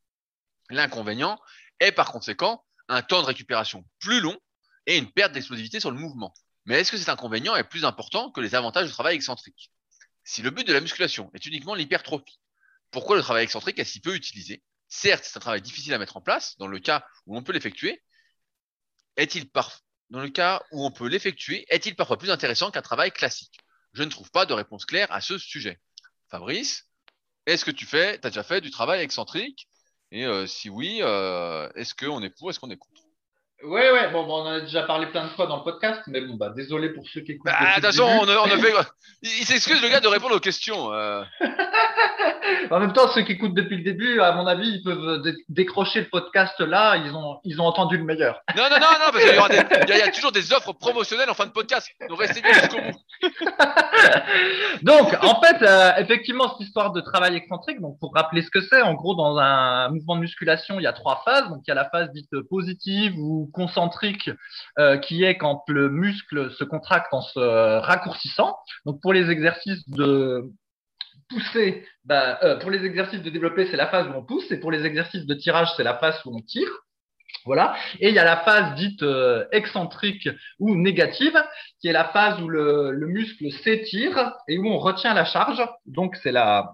L'inconvénient est par conséquent un temps de récupération plus long et une perte d'explosivité sur le mouvement. Mais est-ce que cet inconvénient est plus important que les avantages du travail excentrique? Si le but de la musculation est uniquement l'hypertrophie, pourquoi le travail excentrique est si peu utilisé? Certes, c'est un travail difficile à mettre en place, dans le cas où on peut l'effectuer. Est-il par dans le cas où on peut l'effectuer, est-il parfois plus intéressant qu'un travail classique? Je ne trouve pas de réponse claire à ce sujet. Fabrice, est-ce que tu fais, as déjà fait du travail excentrique? Et euh, si oui, euh, est-ce qu'on est pour, est-ce qu'on est contre? Oui, oui, bon, on en a déjà parlé plein de fois dans le podcast, mais bon, bah, désolé pour ceux qui écoutent. Bah, façon, on a, on a fait. Il, s'excuse, le gars, de répondre aux questions. Euh. en même temps, ceux qui écoutent depuis le début, à mon avis, ils peuvent décrocher le podcast là, ils ont, ils ont entendu le meilleur. Non, non, non, non, parce qu'il y, y, a toujours des offres promotionnelles en fin de podcast. Donc, restez bien jusqu'au bout. donc, en fait, euh, effectivement, cette histoire de travail excentrique, donc, pour rappeler ce que c'est, en gros, dans un mouvement de musculation, il y a trois phases. Donc, il y a la phase dite positive ou concentrique euh, qui est quand le muscle se contracte en se raccourcissant. Donc pour les exercices de pousser, bah, euh, pour les exercices de développer, c'est la phase où on pousse, et pour les exercices de tirage, c'est la phase où on tire. Voilà. Et il y a la phase dite euh, excentrique ou négative, qui est la phase où le, le muscle s'étire et où on retient la charge. Donc c'est la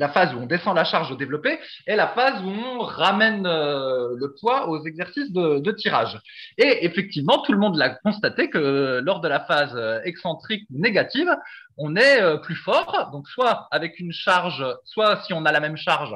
la phase où on descend la charge au développé et la phase où on ramène euh, le poids aux exercices de, tirage. Et effectivement, tout le monde l'a constaté que lors de la phase euh, excentrique négative, on est euh, plus fort. Donc, soit avec une charge, soit si on a la même charge,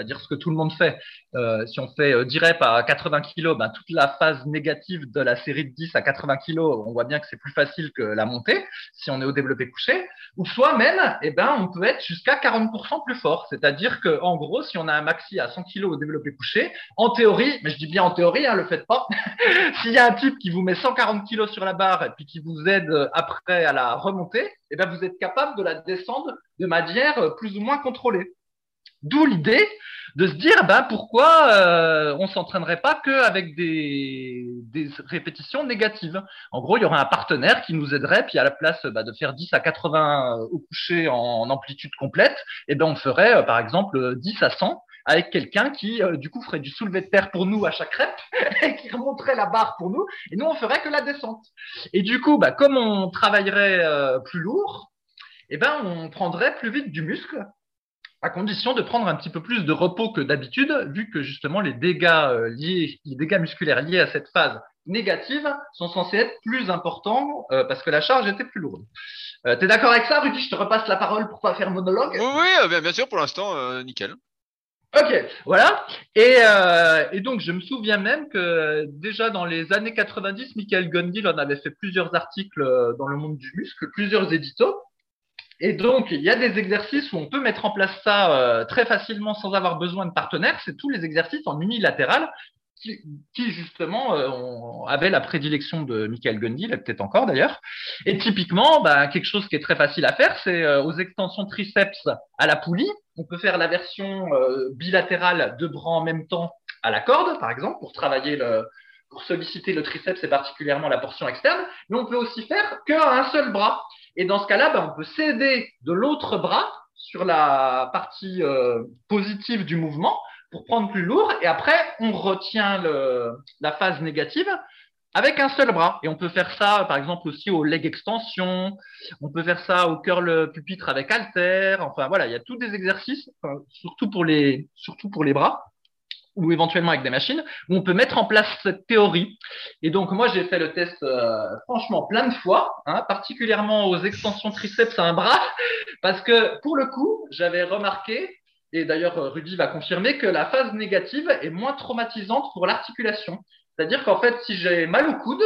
c'est-à-dire ce que tout le monde fait. Euh, si on fait euh, 10 reps à 80 kg, ben, toute la phase négative de la série de 10 à 80 kg, on voit bien que c'est plus facile que la montée si on est au développé couché. Ou soit même, eh ben, on peut être jusqu'à 40% plus fort. C'est-à-dire que, en gros, si on a un maxi à 100 kg au développé couché, en théorie, mais je dis bien en théorie, hein, le faites pas. S'il y a un type qui vous met 140 kg sur la barre et puis qui vous aide après à la remonter, eh ben, vous êtes capable de la descendre de manière plus ou moins contrôlée. D'où l'idée de se dire ben, pourquoi euh, on s'entraînerait pas qu'avec des, des répétitions négatives. En gros, il y aurait un partenaire qui nous aiderait, puis à la place bah, de faire 10 à 80 au coucher en, amplitude complète, eh ben, on ferait euh, par exemple 10 à 100 avec quelqu'un qui, euh, du coup, ferait du soulevé de terre pour nous à chaque rep et qui remonterait la barre pour nous, et nous, on ferait que la descente. Et du coup, bah, comme on travaillerait euh, plus lourd, eh ben, on prendrait plus vite du muscle à condition de prendre un petit peu plus de repos que d'habitude, vu que justement les dégâts euh, liés, les dégâts musculaires liés à cette phase négative sont censés être plus importants euh, parce que la charge était plus lourde. Euh, T'es d'accord avec ça, Rudy? Je te repasse la parole pour pas faire monologue. Oui, oui, bien, bien sûr, pour l'instant, nickel. Ok, voilà. Et, et, donc, je me souviens même que déjà dans les années 90, Michael Gundil en avait fait plusieurs articles dans le monde du muscle, plusieurs éditos. Et donc, il y a des exercices où on peut mettre en place ça euh, très facilement sans avoir besoin de partenaire. C'est tous les exercices en unilatéral qui, justement euh, avaient la prédilection de Michael Gundy, peut-être encore d'ailleurs. Et typiquement, bah, quelque chose qui est très facile à faire, c'est euh, aux extensions triceps à la poulie. On peut faire la version bilatérale de bras en même temps à la corde, par exemple, pour travailler le, pour solliciter le triceps et particulièrement la portion externe. Mais on peut aussi faire qu'un seul bras. Et dans ce cas-là, ben, on peut céder de l'autre bras sur la partie euh, positive du mouvement pour prendre plus lourd. Et après, on retient le, la phase négative avec un seul bras. Et on peut faire ça, par exemple, aussi au leg extension. On peut faire ça au curl pupitre avec halter. Enfin, voilà, il y a tous des exercices, surtout pour les, surtout pour les bras ou éventuellement avec des machines, où on peut mettre en place cette théorie. Et donc, moi, j'ai fait le test, euh, franchement, plein de fois, hein, particulièrement aux extensions triceps à un bras, parce que, pour le coup, j'avais remarqué, et d'ailleurs, Rudy va confirmer, que la phase négative est moins traumatisante pour l'articulation. C'est-à-dire qu'en fait, si j'ai mal au coude,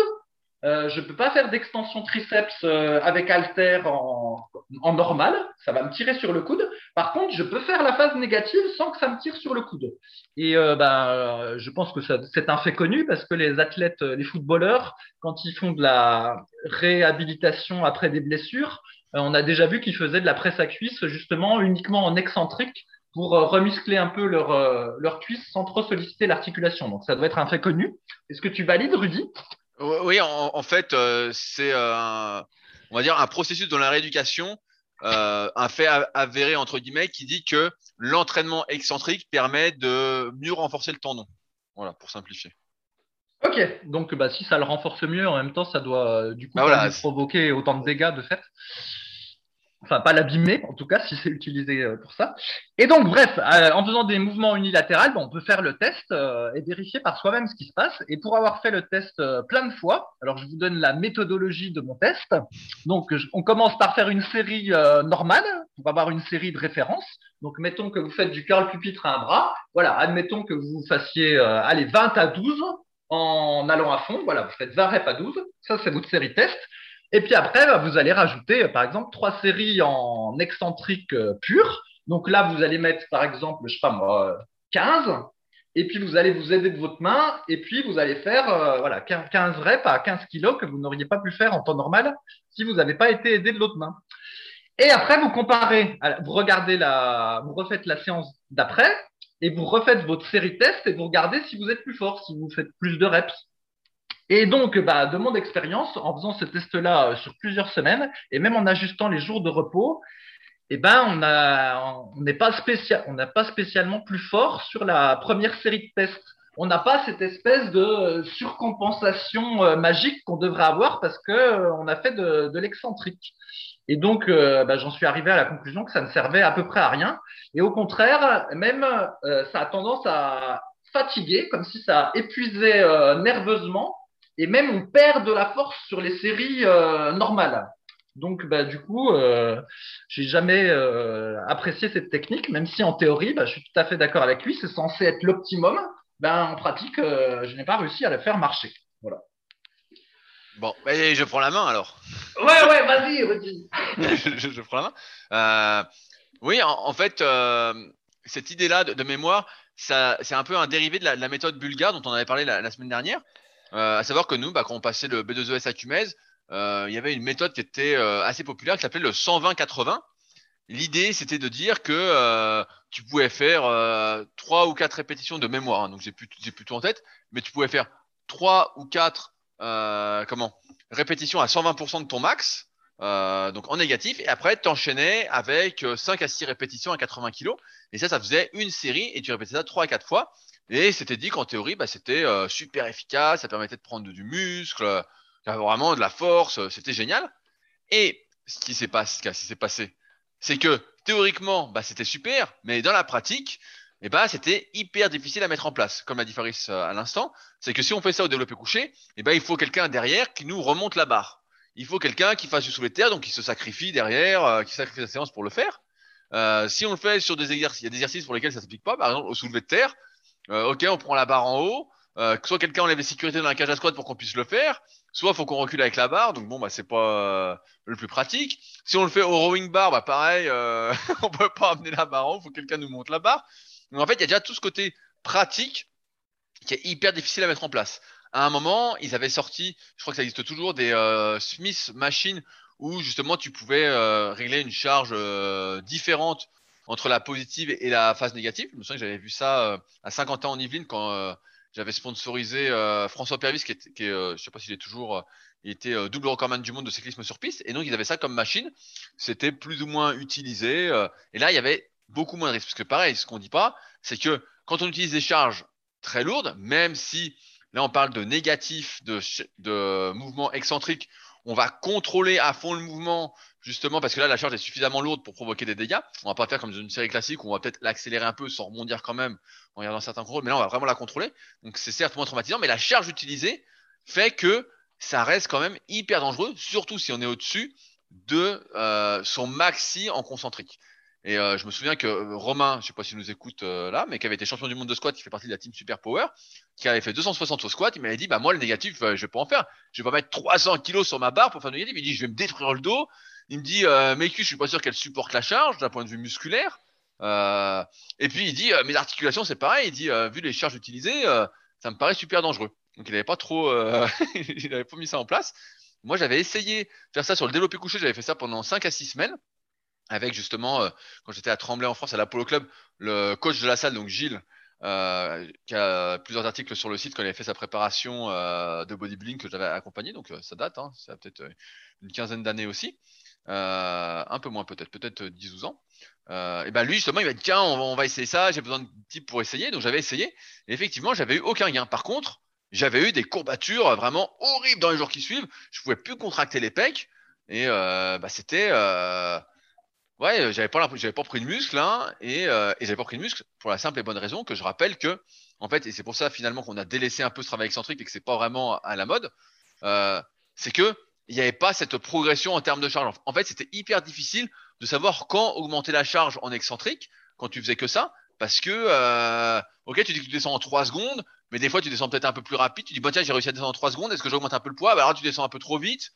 euh, je ne peux pas faire d'extension triceps euh, avec halter en, en, normal, ça va me tirer sur le coude. Par contre, je peux faire la phase négative sans que ça me tire sur le coude. Et euh, ben, je pense que c'est un fait connu parce que les athlètes, les footballeurs, quand ils font de la réhabilitation après des blessures, on a déjà vu qu'ils faisaient de la presse à cuisse justement uniquement en excentrique pour remuscler un peu leur, leur cuisse sans trop solliciter l'articulation. Donc ça doit être un fait connu. Est-ce que tu valides, Rudy? Oui, en, fait, euh, c'est euh, on va dire un processus dans la rééducation, euh, un fait avéré entre guillemets qui dit que l'entraînement excentrique permet de mieux renforcer le tendon. Voilà, pour simplifier. Ok, donc bah, si ça le renforce mieux, en même temps, ça doit du coup bah provoquer autant de dégâts de fait enfin pas l'abîmer en tout cas si c'est utilisé euh, pour ça. Et donc bref, euh, en faisant des mouvements unilatéraux, on peut faire le test euh, et vérifier par soi-même ce qui se passe. Et pour avoir fait le test plein de fois, alors je vous donne la méthodologie de mon test. Donc on commence par faire une série normale pour avoir une série de références. Donc mettons que vous faites du curl pupitre à un bras. Voilà, admettons que vous fassiez allez 20 à 12 en allant à fond. Voilà, vous faites 20 reps à 12. Ça c'est votre série test. Et puis après, bah, vous allez rajouter, euh, par exemple, trois séries en excentrique euh, pur. Donc là, vous allez mettre, par exemple, je sais pas moi, 15. Et puis vous allez vous aider de votre main. Et puis vous allez faire euh, voilà, 15 reps à 15 kilos que vous n'auriez pas pu faire en temps normal si vous n'avez pas été aidé de l'autre main. Et après, vous comparez, vous regardez la, vous refaites la séance d'après et vous refaites votre série test et vous regardez si vous êtes plus fort, si vous faites plus de reps. Et donc, bah, de mon expérience, en faisant ce test-là euh, sur plusieurs semaines, et même en ajustant les jours de repos, eh ben, on a, on n'est pas spécial, pas spécialement plus fort sur la première série de tests. On n'a pas cette espèce de euh, surcompensation euh, magique qu'on devrait avoir parce que on a fait de, l'excentrique. Et donc, bah, j'en suis arrivé à la conclusion que ça ne servait à peu près à rien. Et au contraire, même ça a tendance à fatiguer, comme si ça épuisait nerveusement. Et même on perd de la force sur les séries normales. Donc, bah, du coup, euh, j'ai jamais apprécié cette technique, même si en théorie, bah, je suis tout à fait d'accord avec lui, c'est censé être l'optimum. Ben, en pratique, je n'ai pas réussi à la faire marcher. Voilà. Bon, je prends la main alors. Ouais, ouais, vas-y, vas-y. je, prends la main. Euh, oui, en, fait, euh, cette idée-là de, mémoire, c'est un peu un dérivé de la, méthode bulgare dont on avait parlé la, semaine dernière. Euh, à savoir que nous, bah, quand on passait le B2ES à Cumez, il y avait une méthode qui était assez populaire qui s'appelait le 120-80. L'idée, c'était de dire que tu pouvais faire trois ou quatre répétitions de mémoire. Hein, donc, j'ai plus, plus tout en tête, mais tu pouvais faire trois ou quatre euh, comment répétition à 120% de ton max, euh, donc en négatif, et après t'enchaînais avec 5 euh, à 6 répétitions à 80 kg, et ça, ça faisait une série, et tu répétais ça 3 à 4 fois, et c'était dit qu'en théorie, bah, c'était super efficace, ça permettait de prendre du muscle, vraiment de la force, c'était génial. Et ce qui s'est passé, c'est que théoriquement, bah, c'était super, mais dans la pratique, eh ben, c'était hyper difficile à mettre en place. Comme l'a dit Faris euh, à l'instant, c'est que si on fait ça au développé couché, eh ben, il faut quelqu'un derrière qui nous remonte la barre. Il faut quelqu'un qui fasse du soulevé de terre, donc qui se sacrifie derrière, euh, qui sacrifie sa séance pour le faire. Euh, si on le fait sur des exercices, il y a des exercices pour lesquels ça s'applique pas. Par exemple, au soulevé de terre, ok, on prend la barre en haut, soit quelqu'un enlève les sécurités dans la cage à squat pour qu'on puisse le faire, soit faut qu'on recule avec la barre, donc bon bah c'est pas le plus pratique. Si on le fait au rowing bar, bah pareil, on peut pas amener la barre en haut, faut que quelqu'un nous monte la barre. Donc en fait, il y a déjà tout ce côté pratique qui est hyper difficile à mettre en place. À un moment, ils avaient sorti, je crois que ça existe toujours, des euh, Smith Machines où justement tu pouvais euh, régler une charge euh, différente entre la positive et la phase négative. Je me souviens que j'avais vu ça à 50 ans en Yvelines quand j'avais sponsorisé François Pervis, qui, est, qui je sais pas s'il est toujours, il était double recordman du monde de cyclisme sur piste, et donc ils avaient ça comme machine. C'était plus ou moins utilisé, et là il y avait beaucoup moins de risques. Parce que pareil, ce qu'on dit pas, c'est que quand on utilise des charges très lourdes, même si là on parle de négatif, de mouvement excentrique, on va contrôler à fond le mouvement justement parce que là la charge est suffisamment lourde pour provoquer des dégâts. On va pas faire comme dans une série classique où on va peut-être l'accélérer un peu sans rebondir quand même en regardant certains contrôles, mais là on va vraiment la contrôler. Donc c'est certes moins traumatisant, mais la charge utilisée fait que ça reste quand même hyper dangereux, surtout si on est au-dessus de euh, son maxi en concentrique. Et euh, je me souviens que euh, Romain, je sais pas s'il nous écoute euh, là, mais qui avait été champion du monde de squat, qui fait partie de la team Super Power, qui avait fait 260 au squat, il m'avait dit, bah moi le négatif, je vais pas en faire. Je vais pas mettre 300 kilos sur ma barre pour faire du négatif. Il dit, je vais me détruire le dos. Il me dit, mes cuisses, je suis pas sûr qu'elles supportent la charge d'un point de vue musculaire. et puis il dit, mes articulations, c'est pareil. Il dit, vu les charges utilisées, ça me paraît super dangereux. Donc il avait pas trop, il avait pas mis ça en place. Moi, j'avais essayé de faire ça sur le développé couché. J'avais fait ça pendant 5 à 6 semaines avec justement, euh, quand j'étais à Tremblay en France, à l'Apollo Club, le coach de la salle, donc Gilles, euh, qui a plusieurs articles sur le site quand il avait fait sa préparation euh, de bodybuilding que j'avais accompagné, donc ça date, hein, ça a peut-être une quinzaine d'années aussi, un peu moins peut-être, peut-être 10-12 ans. et ben lui justement, il m'a dit tiens, on va, on va essayer ça, j'ai besoin de type pour essayer, donc j'avais essayé, et effectivement, j'avais eu aucun gain. Par contre, j'avais eu des courbatures vraiment horribles dans les jours qui suivent, je pouvais plus contracter les pecs, et bah, c'était Ouais, euh, j'avais pas j'avais pas pris de muscle hein, et, euh, et j'avais pas pris de muscle pour la simple et bonne raison que je rappelle que en fait et c'est pour ça finalement qu'on a délaissé un peu ce travail excentrique et que c'est pas vraiment à la mode, euh, c'est que il n'y avait pas cette progression en termes de charge. En fait, c'était hyper difficile de savoir quand augmenter la charge en excentrique quand tu faisais que ça parce que euh, ok tu dis que tu descends en 3 secondes mais des fois tu descends peut-être un peu plus rapide tu dis bon tiens j'ai réussi à descendre en 3 secondes est-ce que j'augmente un peu le poids? Bah alors tu descends un peu trop vite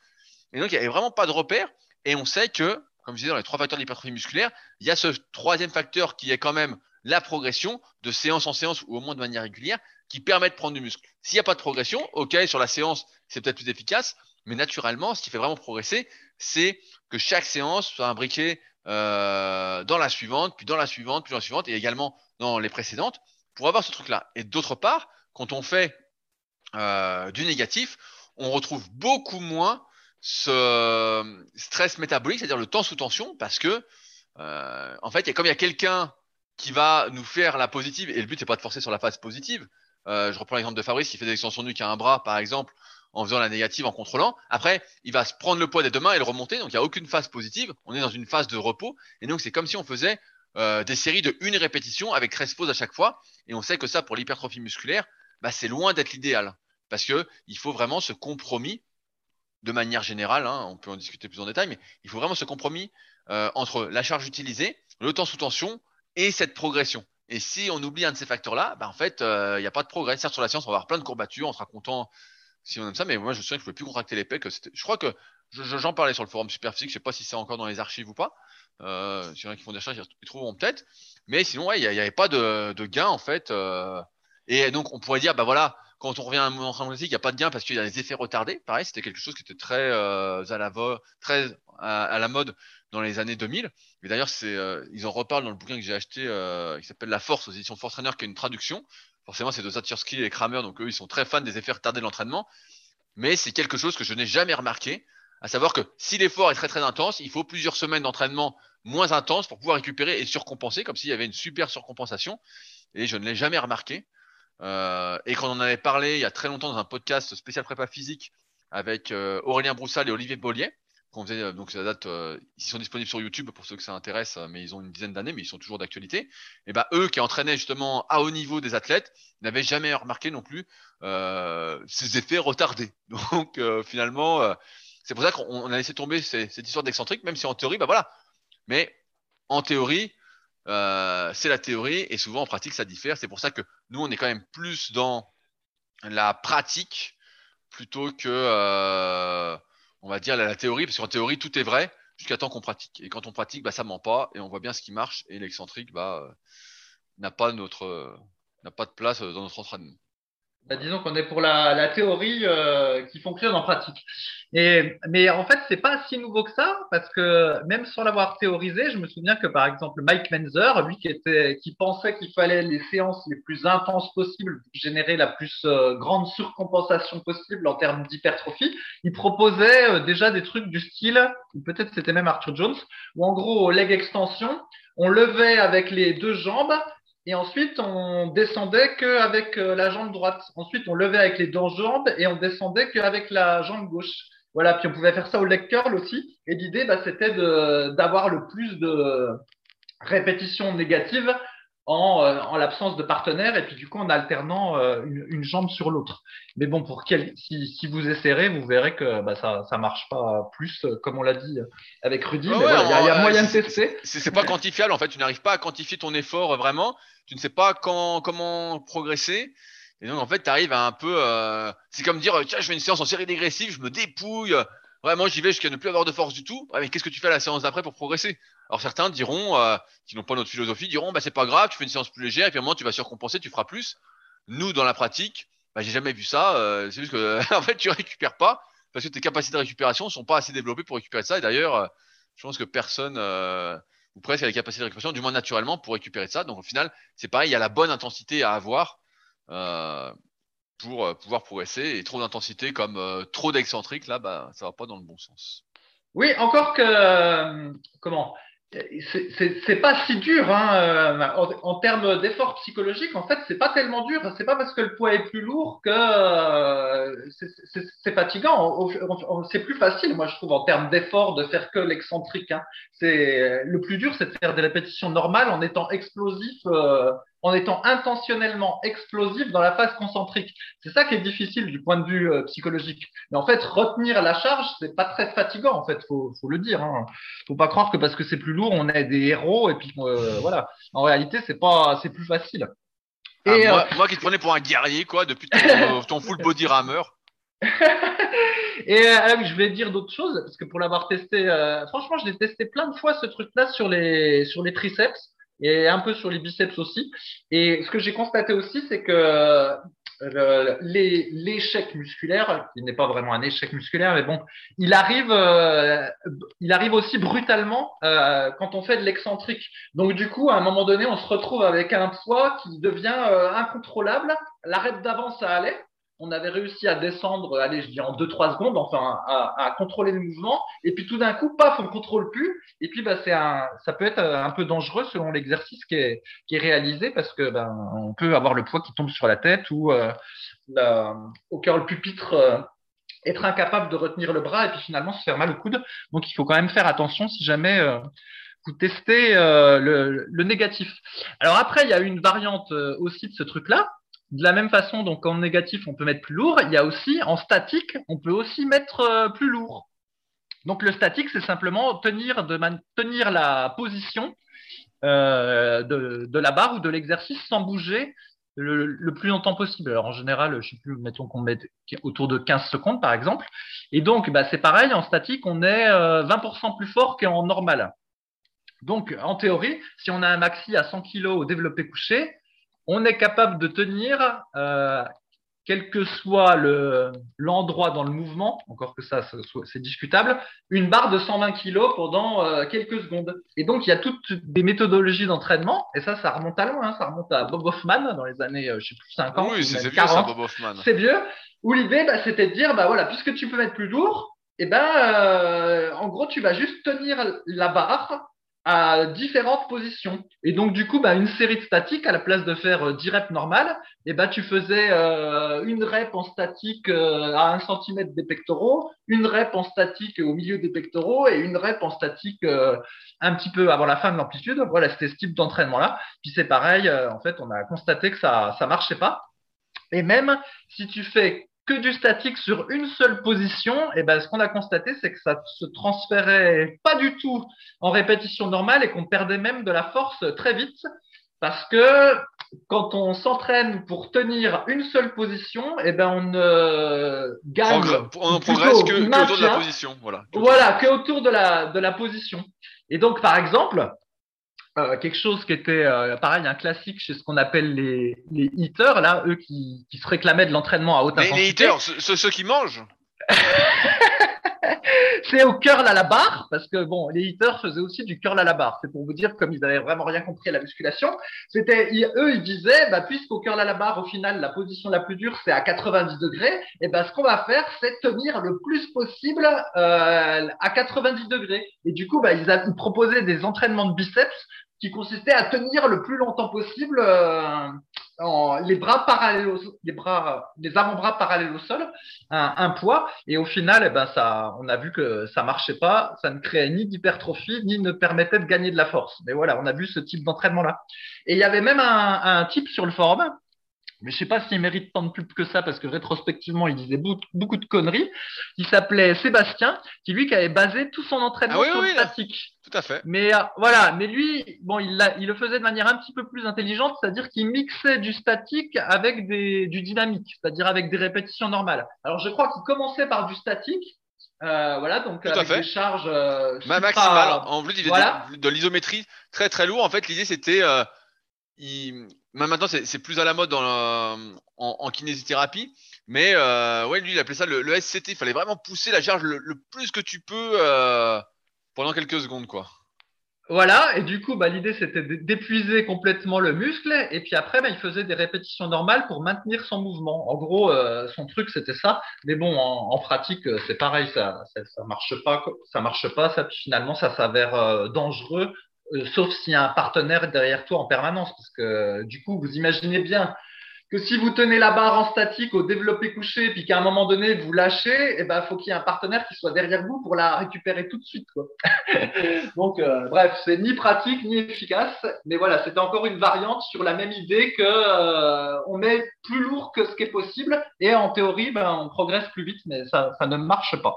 et donc il y avait vraiment pas de repère et on sait que comme je disais, dans les trois facteurs d'hypertrophie musculaire, il y a ce troisième facteur qui est quand même la progression de séance en séance ou au moins de manière régulière qui permet de prendre du muscle. S'il n'y a pas de progression, ok, sur la séance, c'est peut-être plus efficace, mais naturellement, ce qui fait vraiment progresser, c'est que chaque séance soit imbriquée euh, dans la suivante, puis dans la suivante, puis dans la suivante, et également dans les précédentes, pour avoir ce truc-là. Et d'autre part, quand on fait euh, du négatif, on retrouve beaucoup moins ce stress métabolique, c'est-à-dire le temps sous tension, parce que euh, en fait, comme il y a quelqu'un qui va nous faire la positive, et le but c'est pas de forcer sur la phase positive. Euh, je reprends l'exemple de Fabrice qui fait des extensions nu qui a un bras, par exemple. en faisant la négative, en contrôlant. Après, il va se prendre le poids des deux mains et le remonter. Donc, il n'y a aucune phase positive. On est dans une phase de repos. Et donc, c'est comme si on faisait euh, des séries de une répétition avec 13 pauses à chaque fois. Et on sait que ça, pour l'hypertrophie musculaire, bah, c'est loin d'être l'idéal. Parce que il faut vraiment ce compromis de manière générale. Hein, on peut en discuter plus en détail, mais il faut vraiment ce compromis euh, entre la charge utilisée, le temps sous tension et cette progression. Et si on oublie un de ces facteurs-là, bah, en fait, euh, il n'y a pas de progrès. Certes, sur la science, on va avoir plein de courbatures en se racontant si on aime ça, mais moi, je me souviens que je ne pouvais plus contracter les. Je crois que j'en parlais sur le forum Superphysique, je ne sais pas si c'est encore dans les archives ou pas. Euh, S'il y en a qui font des recherches, ils trouveront peut-être. Mais sinon, il n'y avait pas de, de, gain, en fait. Euh, et donc, on pourrait dire, bah voilà, quand on revient à un entraînement classique, il n'y a pas de gain parce qu'il y a des effets retardés. Pareil, c'était quelque chose qui était très euh, à la très à, la mode dans les années 2000. Et d'ailleurs, c'est, euh, ils en reparlent dans le bouquin que j'ai acheté, euh, qui s'appelle La Force aux éditions Force Trainer, qui est une traduction. Forcément, c'est de Zatursky et Kramer, donc eux, ils sont très fans des effets retardés de l'entraînement. Mais c'est quelque chose que je n'ai jamais remarqué, à savoir que si l'effort est très très intense, il faut plusieurs semaines d'entraînement moins intense pour pouvoir récupérer et surcompenser, comme s'il y avait une super surcompensation. Et je ne l'ai jamais remarqué. Euh, et quand on en avait parlé il y a très longtemps dans un podcast spécial prépa physique avec euh, Aurélien Broussal et Olivier Bollier, qu'on faisait, euh, donc ça date, euh, ils sont disponibles sur YouTube pour ceux que ça intéresse, mais ils ont une dizaine d'années, mais ils sont toujours d'actualité. Et ben eux qui entraînaient justement à haut niveau des athlètes n'avaient jamais remarqué non plus ces effets retardés. Donc finalement, c'est pour ça qu'on a laissé tomber cette histoire d'excentrique, même si en théorie, bah voilà. Mais en théorie, euh, c'est la théorie et souvent en pratique ça diffère. C'est pour ça que nous on est quand même plus dans la pratique plutôt que euh, on va dire la, théorie parce qu'en théorie tout est vrai jusqu'à temps qu'on pratique et quand on pratique bah ça ment pas et on voit bien ce qui marche et l'excentrique bah euh, n'a pas notre n'a pas de place dans notre entraînement. Bah, disons qu'on est pour la, la théorie euh, qui fonctionne en pratique. Et, mais en fait, c'est pas si nouveau que ça, parce que même sans l'avoir théorisé, je me souviens que par exemple Mike Menzer, lui qui était, qui pensait qu'il fallait les séances les plus intenses possibles pour générer la plus euh, grande surcompensation possible en termes d'hypertrophie, il proposait euh, déjà des trucs du style, peut-être c'était même Arthur Jones, où en gros leg extension, on levait avec les deux jambes et ensuite, on descendait qu'avec euh, la jambe droite. Ensuite, on levait avec les deux jambes et on descendait qu'avec la jambe gauche. Voilà, puis on pouvait faire ça au leg curl aussi. Et l'idée, bah, c'était d'avoir le plus de répétitions négatives en, euh, en l'absence de partenaire et puis du coup en alternant euh, une, une, jambe sur l'autre. Mais bon, pour quel, si, si, vous essayerez, vous verrez que bah, ça ça marche pas plus, comme on l'a dit avec Rudy. il y, a, moyen de tester. C'est pas quantifiable en fait. Tu n'arrives pas à quantifier ton effort vraiment tu ne sais pas quand, comment progresser. Et donc, en fait, tu arrives à un peu. Euh, c'est comme dire tiens, je fais une séance en série dégressive, je me dépouille. Vraiment, j'y vais jusqu'à ne plus avoir de force du tout. mais qu'est-ce que tu fais à la séance d'après pour progresser? Alors, certains diront, euh, qui n'ont pas notre philosophie, diront bah, c'est pas grave, tu fais une séance plus légère, et puis à un moment, tu vas surcompenser, tu feras plus. Nous, dans la pratique, bah, j'ai jamais vu ça. Euh, c'est juste que, en fait, tu récupères pas parce que tes capacités de récupération sont pas assez développées pour récupérer ça. Et d'ailleurs, euh, je pense que personne ou presque à la capacité de récupération, du moins naturellement, pour récupérer ça. Donc au final, c'est pareil, il y a la bonne intensité à avoir euh, pour euh, pouvoir progresser. Et trop d'intensité comme euh, trop d'excentrique, là, bah, ça va pas dans le bon sens. Oui, encore que comment? C'est pas si dur hein, euh, en, en, termes d'effort psychologique. En fait, c'est pas tellement dur. C'est pas parce que le poids est plus lourd que euh, c'est fatigant. C'est plus facile, moi je trouve, en termes d'effort, de faire que l'excentrique. Hein. C'est le plus dur, c'est de faire des répétitions normales en étant explosif euh, en étant intentionnellement explosif dans la phase concentrique. C'est ça qui est difficile du point de vue euh, psychologique. Mais en fait, retenir la charge, c'est pas très fatigant. En fait, faut, faut le dire. Hein. Faut pas croire que parce que c'est plus lourd, on est des héros et puis euh, voilà. En réalité, c'est pas, c'est plus facile. Ah, et, moi, euh, moi, qui te prenais pour un guerrier, quoi, depuis ton, ton full body rameur. et euh, je vais dire d'autres choses parce que pour l'avoir testé, franchement, je l'ai testé plein de fois ce truc-là sur les sur les triceps et un peu sur les biceps aussi. Et ce que j'ai constaté aussi, c'est que euh, l'échec musculaire, qui n'est pas vraiment un échec musculaire, mais bon, il arrive, euh, il arrive aussi brutalement euh, quand on fait de l'excentrique. Donc du coup, à un moment donné, on se retrouve avec un poids qui devient incontrôlable. L'arrêt d'avant, ça allait, on avait réussi à descendre, allez, je dis en 2-3 secondes, enfin, à, contrôler le mouvement. Et puis tout d'un coup, paf, on contrôle plus. Et puis, bah, un, ça peut être un peu dangereux selon l'exercice qui est, qui est réalisé parce que, ben, on peut avoir le poids qui tombe sur la tête ou euh, au cœur le pupitre euh, être incapable de retenir le bras et puis finalement se faire mal au coude. Donc il faut quand même faire attention si jamais euh, vous testez euh, le, négatif. Alors après, il y a une variante euh, aussi de ce truc-là. De la même façon, donc en négatif, on peut mettre plus lourd. Il y a aussi en statique, on peut aussi mettre plus lourd. Donc le statique, c'est simplement tenir, de tenir la position de, de, la barre ou de l'exercice sans bouger le, plus longtemps possible. Alors en général, je sais plus, mettons qu'on met autour de 15 secondes par exemple. Et donc, bah, c'est pareil, en statique, on est 20% euh, plus fort qu'en normal. Donc, en théorie, si on a un maxi à 100 kg au développé couché, on est capable de tenir euh, quel que soit l'endroit dans le mouvement, encore que ça, c'est discutable, une barre de 120 kg pendant euh, quelques secondes. Et donc, il y a toutes des méthodologies d'entraînement, et ça, ça remonte à loin, hein, ça remonte à Bob Hoffman dans les années, euh, je sais plus, 50. Oui, c'est vieux ça, Bob Hoffman. C'est vieux, où l'idée, bah, c'était de dire, bah voilà, puisque tu peux mettre plus lourd, et eh ben, euh, en gros, tu vas juste tenir la barre à différentes positions. Et donc, du coup, bah, une série de statiques, à la place de faire 10 euh, reps normales, eh ben, tu faisais euh, une rep en statique euh, à 1 cm des pectoraux, une rep en statique au milieu des pectoraux et une rep en statique un petit peu avant la fin de l'amplitude. Voilà, c'était ce type d'entraînement-là. Puis c'est pareil, en fait, on a constaté que ça ça marchait pas. Et même si tu fais que du statique sur une seule position, et ben ce qu'on a constaté, c'est que ça se transférait pas du tout en répétition normale et qu'on perdait même de la force très vite parce que quand on s'entraîne pour tenir une seule position, et ben on ne gagne on ne progresse que, autour de la position, voilà. Voilà, que autour de la de la position. Et donc par exemple, euh, quelque chose qui était euh, pareil, un classique chez ce qu'on appelle les, les hitters, là, eux qui, qui se réclamaient de l'entraînement à haute intensité. Les hitters, ceux, ceux qui mangent c'est au curl à la barre, parce que bon, les hitters faisaient aussi du curl à la barre. C'est pour vous dire, comme ils avaient vraiment rien compris à la musculation, c'était eux, ils disaient, bah, puisqu'au curl à la barre, au final, la position la plus dure, c'est à 90 degrés, et ben, ce qu'on va faire, c'est tenir le plus possible euh, à 90 degrés. Et du coup, bah, ils, ils proposaient des entraînements de biceps qui consistait à tenir le plus longtemps possible euh, les bras parallèles, les bras, les avant-bras parallèles au sol, un, poids. Et au final, eh ben ça, on a vu que ça marchait pas, ça ne créait ni d'hypertrophie ni ne permettait de gagner de la force. Mais voilà, on a vu ce type d'entraînement là. Et il y avait même un type sur le forum mais je sais pas s'il mérite tant de pub que ça parce que rétrospectivement il disait beaucoup, de conneries. Il s'appelait Sébastien, qui lui qui avait basé tout son entraînement ah sur le statique. Tout à fait. Mais euh, voilà, mais lui, bon, il, il, le faisait de manière un petit peu plus intelligente, c'est-à-dire qu'il mixait du statique avec des, du dynamique, c'est-à-dire avec des répétitions normales. Alors je crois qu'il commençait par du statique. Euh, voilà, donc Tout avec des charges. Euh, maximale. En plus, il voilà. de, l'isométrie très très lourd. En fait, l'idée c'était euh, il... maintenant c'est plus à la mode en, en, kinésithérapie, mais euh, ouais, lui il appelait ça le, SCT. Il fallait vraiment pousser la charge le, plus que tu peux euh, pendant quelques secondes, quoi. Voilà, et du coup, bah, l'idée c'était d'épuiser complètement le muscle, et puis après, bah, il faisait des répétitions normales pour maintenir son mouvement. En gros, euh, son truc c'était ça, mais bon, en, pratique, c'est pareil, ça, ça, marche pas, ça marche pas, ça, finalement, ça s'avère dangereux euh, sauf s'il y a un partenaire derrière toi en permanence, parce que du coup, vous imaginez bien que si vous tenez la barre en statique au développé couché, puis qu'à un moment donné vous lâchez, eh ben faut qu'il y ait un partenaire qui soit derrière vous pour la récupérer tout de suite. Donc euh, bref, c'est ni pratique ni efficace, mais voilà, c'était encore une variante sur la même idée que euh, on met plus lourd que ce qui est possible, et en théorie, ben on progresse plus vite, mais ça, ça ne marche pas.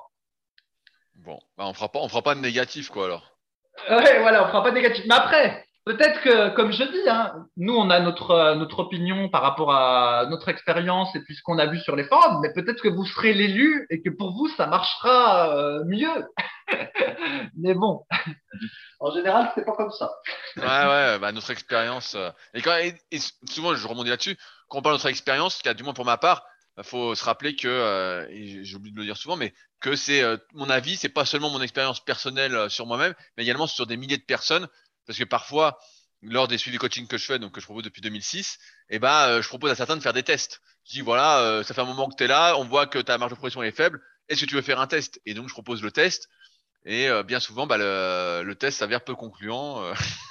Bon, ben on fera pas, on fera pas de négatif quoi alors. Ouais, voilà, on fera pas négatif. Mais après, peut-être que, comme je dis, hein, nous, on a notre, euh, notre opinion par rapport à notre expérience et puis ce qu'on a vu sur les forums, mais peut-être que vous serez l'élu et que pour vous, ça marchera euh, mieux. mais bon, en général, c'est pas comme ça. ouais, ouais, bah, notre expérience. Euh, et, souvent, je rebondis là-dessus, quand on parle de notre expérience, du moins pour ma part, faut se rappeler que, et j'ai oublié de le dire souvent, mais que c'est euh, mon avis, c'est pas seulement mon expérience personnelle euh, sur moi-même, mais également sur des milliers de personnes, parce que parfois, lors des suivis coaching que je fais, donc que je propose depuis 2006, eh ben, euh, je propose à certains de faire des tests. Je dis voilà, ça fait un moment que tu es là, on voit que ta marge de progression est faible, est-ce que tu veux faire un test? Et donc je propose le test, et bien souvent, bah, le, le test s'avère peu concluant.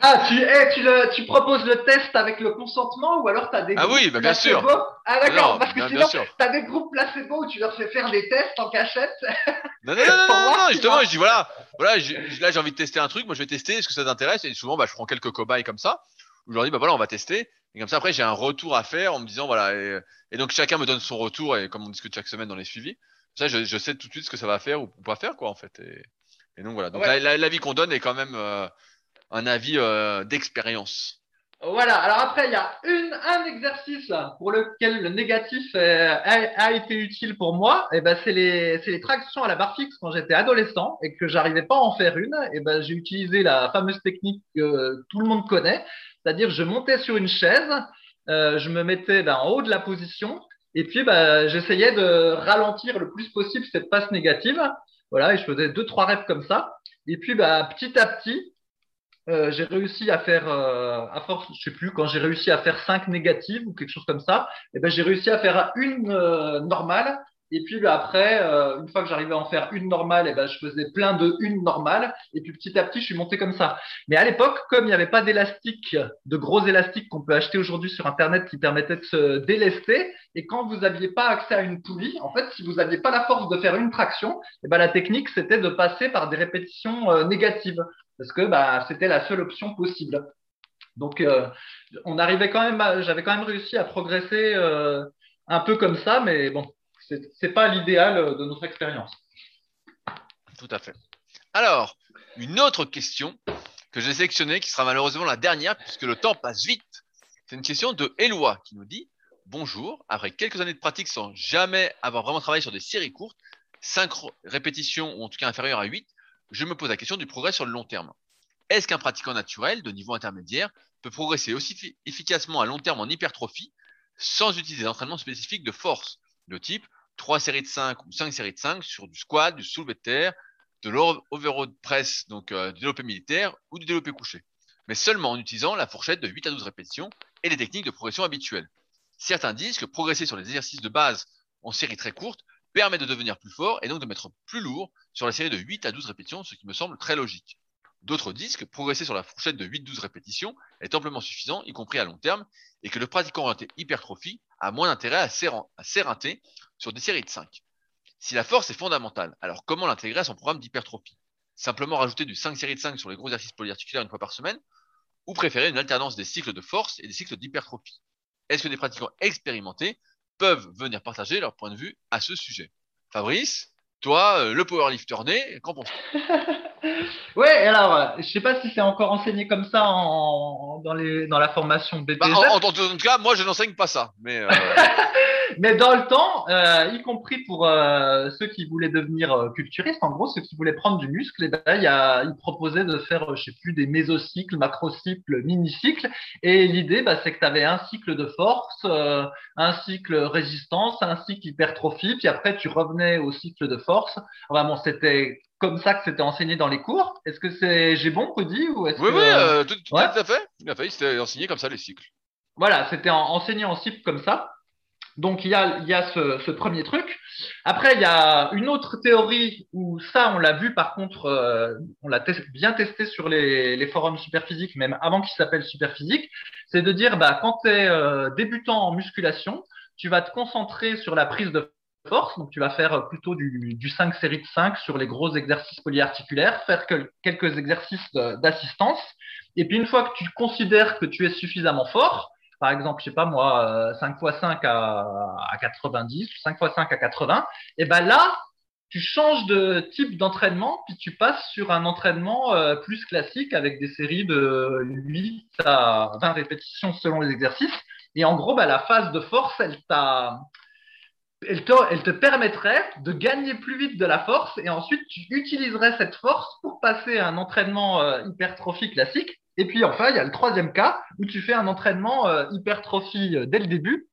Ah, tu, eh, tu, le, tu proposes le test avec le consentement ou alors tu as des Ah groupes oui, bah, bien sûr. placebo Ah d'accord, parce que bien- sinon, sûr. tu as des groupes placebo où tu leur fais faire des tests en cachette. Non, non, non, non, non, justement, je dis voilà, voilà, là j'ai envie de tester un truc, moi je vais tester, est-ce que ça t'intéresse? Et souvent, bah, je prends quelques cobayes comme ça, où je leur dis, bah voilà, on va tester. Et comme ça, après, j'ai un retour à faire en me disant, voilà, et, et donc chacun me donne son retour, et comme on discute chaque semaine dans les suivis, ça, je, je sais tout de suite ce que ça va faire ou pas faire, quoi, en fait. Et, et donc voilà, donc Ouais. la- la- l'avis qu'on donne est quand même euh, un avis euh, d'expérience. Voilà, alors après, il y a un exercice pour lequel le négatif euh, a, été utile pour moi. Et ben, c'est les, les tractions à la barre fixe quand j'étais adolescent et que j'arrivais pas à en faire une. Et ben, j'ai utilisé la fameuse technique que tout le monde connaît. C'est-à-dire, je montais sur une chaise, euh, je me mettais ben, en haut de la position et puis ben, j'essayais de ralentir le plus possible cette passe négative. Voilà, et je faisais deux, trois reps comme ça. Et puis, ben, petit à petit, euh, j'ai réussi à faire, euh, à force, je sais plus, quand j'ai réussi à faire cinq négatives ou quelque chose comme ça, et ben j'ai réussi à faire une euh, normale. Et puis ben, après, une fois que j'arrivais à en faire une normale, et ben je faisais plein de une normale. Et puis petit à petit, je suis monté comme ça. Mais à l'époque, comme il n'y avait pas d'élastique, de gros élastiques qu'on peut acheter aujourd'hui sur Internet qui permettaient de se délester, et quand vous n'aviez pas accès à une poulie, en fait, si vous n'aviez pas la force de faire une traction, ben la technique c'était de passer par des répétitions négatives parce que bah, c'était la seule option possible. Donc, euh, on arrivait quand même, j'avais quand même réussi à progresser euh, un peu comme ça, mais bon, c'est pas l'idéal euh, de notre expérience. Tout à fait. Alors, une autre question que j'ai sélectionnée, qui sera malheureusement la dernière, puisque le temps passe vite. C'est une question de Eloi qui nous dit Bonjour, après quelques années de pratique sans jamais avoir vraiment travaillé sur des séries courtes, 5 répétitions ou en tout cas inférieures à 8, je me pose la question du progrès sur le long terme. Est-ce qu'un pratiquant naturel de niveau intermédiaire peut progresser aussi fi- efficacement à long terme en hypertrophie sans utiliser d'entraînement spécifique de force, de type 3 séries de 5 ou 5 séries de 5 sur du squat, du soulevé de terre, de l'overhead press, donc euh, du développé militaire ou du développé couché, mais seulement en utilisant la fourchette de 8 à 12 répétitions et les techniques de progression habituelles. Certains disent que progresser sur les exercices de base en série très courte permet de devenir plus fort et donc de mettre plus lourd sur la série de 8 à 12 répétitions, ce qui me semble très logique. D'autres disent que progresser sur la fourchette de 8-12 répétitions est amplement suffisant, y compris à long terme, et que le pratiquant orienté hypertrophie a moins d'intérêt à s'éreinter sur des séries de 5. Si la force est fondamentale, alors comment l'intégrer à son programme d'hypertrophie? Simplement rajouter du 5 séries de 5 sur les gros exercices polyarticulaires une fois par semaine? Ou préférer une alternance des cycles de force et des cycles d'hypertrophie? Est-ce que des pratiquants expérimentés peuvent venir partager leur point de vue à ce sujet Fabrice, toi, euh, le powerlifter né, qu'en penses-tu? Ouais, alors, euh, je sais pas si c'est encore enseigné comme ça en, dans, les, dans la formation BTG. bah, en tout cas, moi, je n'enseigne pas ça. Mais euh, Mais dans le temps, euh, y compris pour euh, ceux qui voulaient devenir euh, culturistes, en gros, ceux qui voulaient prendre du muscle, et ben, il y a, ils proposaient de faire, euh, je sais plus, des mésocycles, macrocycles, mini-cycles. Et l'idée, bah, c'est que tu avais un cycle de force, euh, un cycle résistance, un cycle hypertrophie, puis après, tu revenais au cycle de force. Bon, c'était comme ça que c'était enseigné dans les cours. Est-ce que c'est j'ai bon dit ou est-ce oui, que oui, euh, tout, tout ouais. à fait. Tout à fait. Il s'était enseigné comme ça les cycles. Voilà, c'était en- enseigné en cycle comme ça. Donc il y a, il y a ce, ce premier truc. Après, il y a une autre théorie où ça, on l'a vu par contre, euh, on l'a bien testé sur les, les forums Superphysique, même avant qu'ils s'appellent Superphysique, c'est de dire, bah, quand tu es débutant en musculation, tu vas te concentrer sur la prise de force, donc tu vas faire plutôt du, du 5 séries de 5 sur les gros exercices polyarticulaires, faire que- quelques exercices d'assistance, et puis une fois que tu considères que tu es suffisamment fort, par exemple, je sais pas moi, euh, 5 x 5 à, à 90, 5 x 5 à 80, et ben là, tu changes de type d'entraînement, puis tu passes sur un entraînement euh, plus classique avec des séries de 8 à 20 répétitions selon les exercices. Et en gros, bah, la phase de force, elle te permettrait de gagner plus vite de la force et ensuite tu utiliserais cette force pour passer à un entraînement euh, hypertrophie classique. Et puis enfin, il y a le troisième cas où tu fais un entraînement euh, hypertrophie euh, dès le début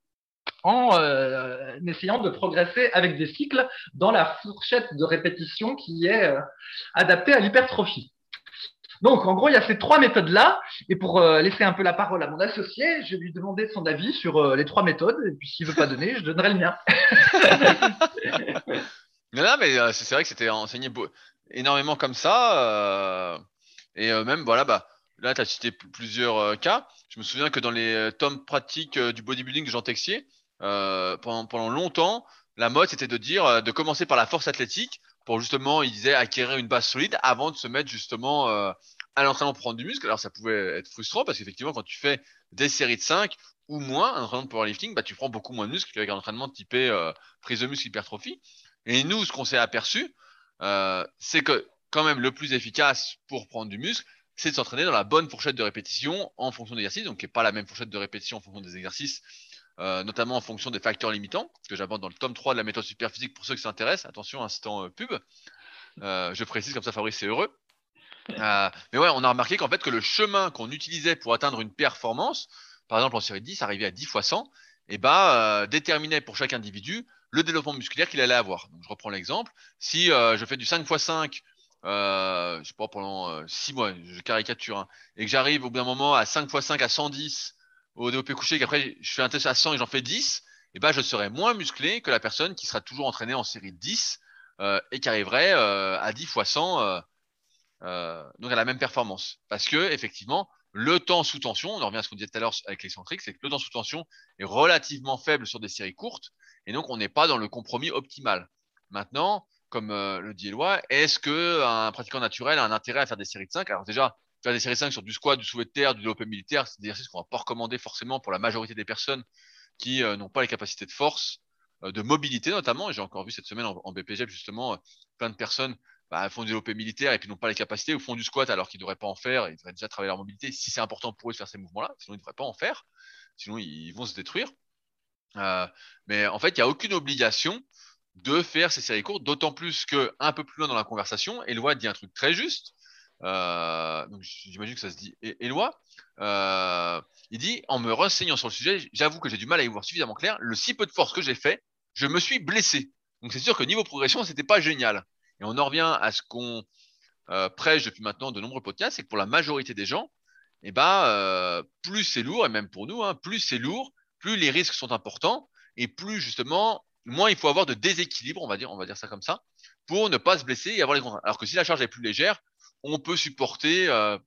en euh, essayant de progresser avec des cycles dans la fourchette de répétition qui est adaptée à l'hypertrophie. Donc, en gros, il y a ces trois méthodes-là. Et pour laisser un peu la parole à mon associé, je vais lui demander son avis sur les trois méthodes. Et puis, s'il veut pas donner, je donnerai le mien. Non, non, mais c'est vrai que c'était enseigné énormément comme ça. et même, voilà, bah, là, tu as cité plusieurs cas. Je me souviens que dans les tomes pratiques du bodybuilding de Jean Texier, pendant, longtemps, la mode, c'était de dire de commencer par la force athlétique pour justement, il disait, acquérir une base solide avant de se mettre justement à l'entraînement pour prendre du muscle. Alors, ça pouvait être frustrant parce qu'effectivement, quand tu fais des séries de 5 ou moins, un entraînement de powerlifting, bah, tu prends beaucoup moins de muscles qu'avec un entraînement typé euh, prise de muscle hypertrophie. Et nous, ce qu'on s'est aperçu, euh, c'est que quand même le plus efficace pour prendre du muscle, c'est de s'entraîner dans la bonne fourchette de répétition en fonction des exercices, donc qui n'est pas la même fourchette de répétition en fonction des exercices, euh, notamment en fonction des facteurs limitants, que j'aborde dans le tome 3 de la méthode superphysique pour ceux qui s'intéressent. Attention, instant euh, pub. Euh, je précise comme ça Fabrice est heureux. Mais ouais, on a remarqué qu'en fait que le chemin qu'on utilisait pour atteindre une performance, par exemple en série 10, arrivé à 10 fois 100, et bah, déterminait pour chaque individu le développement musculaire qu'il allait avoir. Donc, je reprends l'exemple. Si je fais du 5 x 5, euh, je sais pas, pendant 6 mois, je caricature, hein, et que j'arrive au bout d'un moment à 5 x 5 à 110 au développé couché, qu'après je fais un test à 100 et j'en fais 10, et bah, je serai moins musclé que la personne qui sera toujours entraînée en série 10 et qui arriverait à 10 x 100 euh, donc à la même performance. Parce que effectivement, le temps sous tension, on en revient à ce qu'on disait tout à l'heure avec l'excentrique, c'est que le temps sous tension est relativement faible sur des séries courtes, et donc on n'est pas dans le compromis optimal. Maintenant, comme euh, le dit Eloi, est-ce que un pratiquant naturel a un intérêt à faire des séries de 5 Alors déjà, faire des séries de 5 sur du squat, du soulevé de terre, du développé militaire, c'est des exercices qu'on va pas recommander forcément pour la majorité des personnes qui euh, n'ont pas les capacités de force, de mobilité notamment. J'ai encore vu cette semaine en, en BPG justement plein de personnes bah, font du développé militaire et puis n'ont pas les capacités ou font du squat alors qu'ils ne devraient pas en faire, ils devraient déjà travailler leur mobilité si c'est important pour eux de faire ces mouvements-là, sinon ils ne devraient pas en faire, sinon ils vont se détruire. Euh, mais en fait, il n'y a aucune obligation de faire ces séries courtes, d'autant plus que un peu plus loin dans la conversation, Eloi dit un truc très juste. Euh, donc j'imagine que ça se dit Eloi. Euh, il dit en me renseignant sur le sujet, j'avoue que j'ai du mal à y voir suffisamment clair. Le si peu de force que j'ai fait, je me suis blessé. Donc c'est sûr que niveau progression, c'était pas génial. Et on en revient à ce qu'on euh, prêche depuis maintenant de nombreux podcasts, c'est que pour la majorité des gens, eh ben, plus c'est lourd, et même pour nous, hein, plus c'est lourd, plus les risques sont importants, et plus justement, moins il faut avoir de déséquilibre, on va dire, ça comme ça, pour ne pas se blesser et avoir les contraintes. Alors que si la charge est plus légère, on peut supporter euh,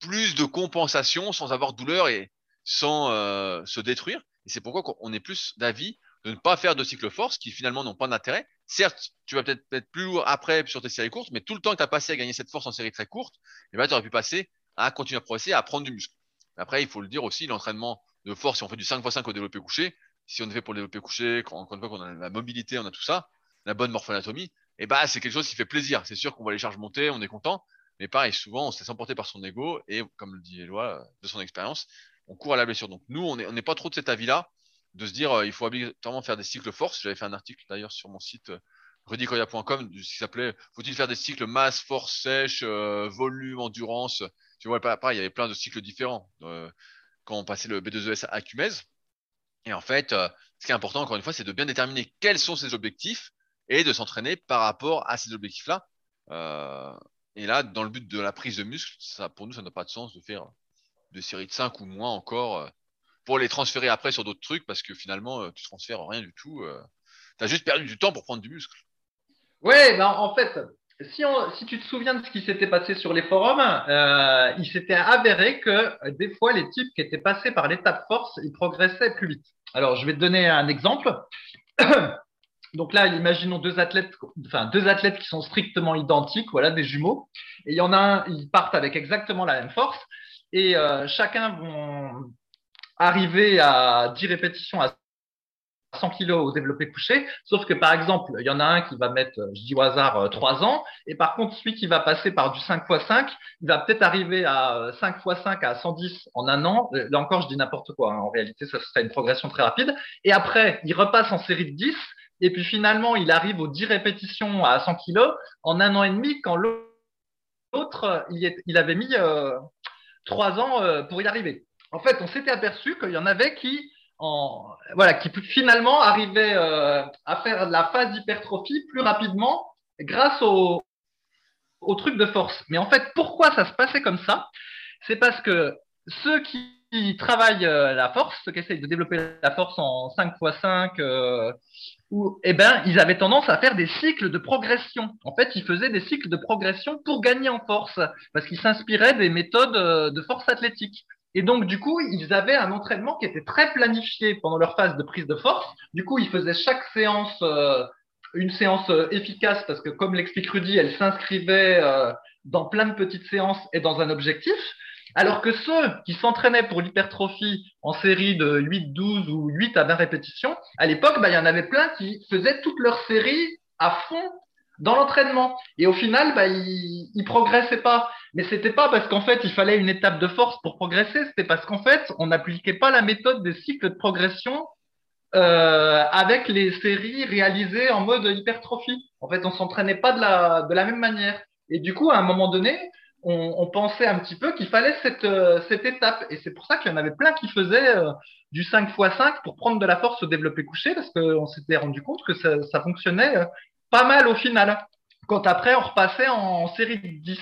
plus de compensation sans avoir douleur et sans euh, se détruire. Et c'est pourquoi on est plus d'avis de ne pas faire de cycle force qui finalement n'ont pas d'intérêt. Certes, tu vas peut-être être plus lourd après sur tes séries courtes, mais tout le temps que tu as passé à gagner cette force en série très courte, eh ben, tu aurais pu passer à continuer à progresser, à prendre du muscle. Après, il faut le dire aussi, l'entraînement de force, si on fait du 5x5 au développé couché, si on est fait pour le développé couché, quand, une fois qu'on a la mobilité, on a tout ça, la bonne morphoanatomie, eh ben, c'est quelque chose qui fait plaisir. C'est sûr qu'on voit les charges monter, on est content, mais pareil, souvent, on se laisse emporter par son ego et, comme le dit Eloi, de son expérience, on court à la blessure. Donc, nous, on n'est pas trop de cet avis-là de se dire euh, il faut obligatoirement faire des cycles force. J'avais fait un article d'ailleurs sur mon site euh, qui s'appelait Faut-il faire des cycles masse, force sèche, euh, volume, endurance? Tu vois, pareil, il y avait plein de cycles différents quand on passait le B2ES à Cumez. Et en fait, ce qui est important, encore une fois, c'est de bien déterminer quels sont ses objectifs et de s'entraîner par rapport à ces objectifs-là. et là, dans le but de la prise de muscle, ça, pour nous, ça n'a pas de sens de faire des séries de 5 ou moins encore pour les transférer après sur d'autres trucs parce que finalement, euh, tu transfères rien du tout. Euh. tu as juste perdu du temps pour prendre du muscle. Ouais, ben, en fait, si, tu te souviens de ce qui s'était passé sur les forums, euh, il s'était avéré que des fois, les types qui étaient passés par l'étape force, ils progressaient plus vite. Alors, je vais te donner un exemple. Donc là, imaginons deux athlètes, enfin deux athlètes qui sont strictement identiques, voilà, des jumeaux. Et il y en a un, ils partent avec exactement la même force, et chacun vont arriver à 10 répétitions à 100 kg au développé couché, sauf que par exemple, il y en a un qui va mettre, je dis au hasard, 3 euh, ans, et par contre, celui qui va passer par du 5 x 5, il va peut-être arriver à 5 x 5 à 110 en un an. Euh, là encore, je dis n'importe quoi, hein. en réalité, ça serait une progression très rapide. Et après, il repasse en série de 10, et puis finalement, il arrive aux 10 répétitions à 100 kg en un an et demi, quand l'autre, il, avait mis euh, 3 ans euh, pour y arriver en fait, on s'était aperçu qu'il y en avait qui, voilà, qui finalement arrivaient euh, à faire la phase d'hypertrophie plus rapidement grâce au, au truc de force. Mais en fait, pourquoi ça se passait comme ça? C'est parce que ceux qui travaillent euh, la force, ceux qui essayent de développer la force en 5 x 5, euh, où, eh ben, ils avaient tendance à faire des cycles de progression. En fait, ils faisaient des cycles de progression pour gagner en force, parce qu'ils s'inspiraient des méthodes euh, de force athlétique. Et donc, du coup, ils avaient un entraînement qui était très planifié pendant leur phase de prise de force. Du coup, ils faisaient chaque séance euh, une séance euh, efficace parce que, comme l'explique Rudy, elle s'inscrivait euh, dans plein de petites séances et dans un objectif. Alors que ceux qui s'entraînaient pour l'hypertrophie en série de 8, 12 ou 8 à 20 répétitions, à l'époque, bah, il y en avait plein qui faisaient toute leur série à fond dans l'entraînement. Et au final, bah, ils, ils progressaient pas. Mais c'était pas parce qu'en fait, il fallait une étape de force pour progresser. C'était parce qu'en fait, on n'appliquait pas la méthode des cycles de progression euh, avec les séries réalisées en mode hypertrophie. En fait, on s'entraînait pas de la, de la même manière. Et du coup, à un moment donné, on, pensait un petit peu qu'il fallait cette, euh, cette étape. Et c'est pour ça qu'il y en avait plein qui faisaient euh, du 5 x 5 pour prendre de la force au développé couché, parce qu'on s'était rendu compte que ça, fonctionnait pas mal au final. Quand après, on repassait en, série de 10.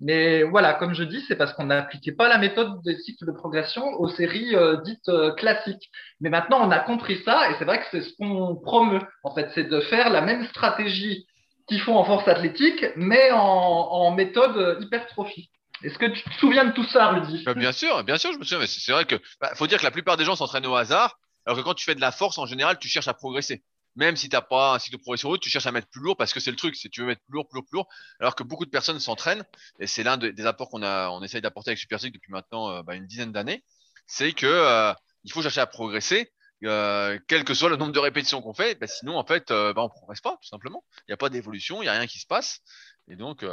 Mais voilà, comme je dis, c'est parce qu'on n'appliquait pas la méthode des cycles de progression aux séries euh, dites euh, classiques. Mais maintenant, on a compris ça et c'est vrai que c'est ce qu'on promeut. En fait, c'est de faire la même stratégie qu'ils font en force athlétique, mais en, méthode euh, hypertrophie. Est-ce que tu te souviens de tout ça, Rudy? Bien sûr, bien sûr, je me souviens. C'est vrai que bah, faut dire que la plupart des gens s'entraînent au hasard, alors que quand tu fais de la force, en général, tu cherches à progresser. Même si t'as pas un cycle de progression haute, tu cherches à mettre plus lourd parce que c'est le truc, c'est tu veux mettre plus lourd, plus lourd, plus lourd. Alors que beaucoup de personnes s'entraînent, et c'est l'un de- des apports qu'on a, on essaye d'apporter avec Super depuis maintenant euh, bah, une dizaine d'années, c'est que euh, il faut chercher à progresser, euh, quel que soit le nombre de répétitions qu'on fait. Bah, sinon, en fait, bah, on progresse pas, tout simplement. Il n'y a pas d'évolution, il y a rien qui se passe, et donc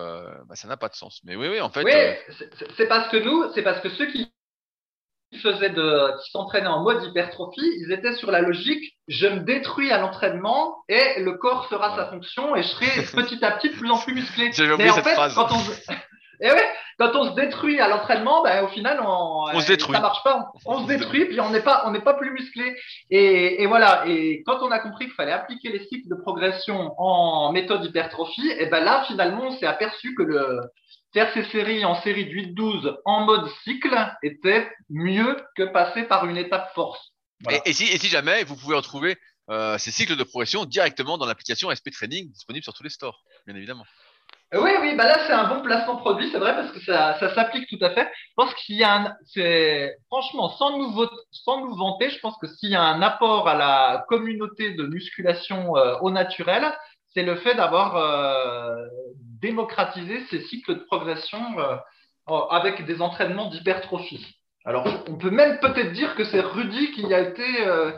ça n'a pas de sens. Mais oui, oui, en fait. Oui, c'est parce que nous, c'est parce que ceux qui faisaient de, qui s'entraînaient en mode hypertrophie, ils étaient sur la logique, je me détruis à l'entraînement et le corps fera sa fonction et je serai petit à petit de plus en plus musclé. J'avais oublié cette fait, phrase. quand on se... Et ouais, quand on se détruit à l'entraînement, ben, au final, on, On se détruit. ça marche pas. On se détruit, puis on n'est pas, on n'est pas plus musclé. Et, et voilà. Et quand on a compris qu'il fallait appliquer les cycles de progression en méthode hypertrophie, et ben là, finalement, on s'est aperçu que le faire ces séries en série de 8-12 en mode cycle était mieux que passer par une étape force. Voilà. Et, et si, et si jamais, vous pouvez retrouver euh, ces cycles de progression directement dans l'application SP Training disponible sur tous les stores, bien évidemment. Euh, Oui, oui, bah là c'est un bon placement produit, c'est vrai parce que ça, ça s'applique tout à fait. Je pense qu'il y a un, c'est franchement sans nous sans nous vanter, je pense que s'il y a un apport à la communauté de musculation euh, au naturel, c'est le fait d'avoir euh, démocratisé ces cycles de progression euh, avec des entraînements d'hypertrophie. Alors on peut même peut-être dire que c'est Rudy qui a été euh,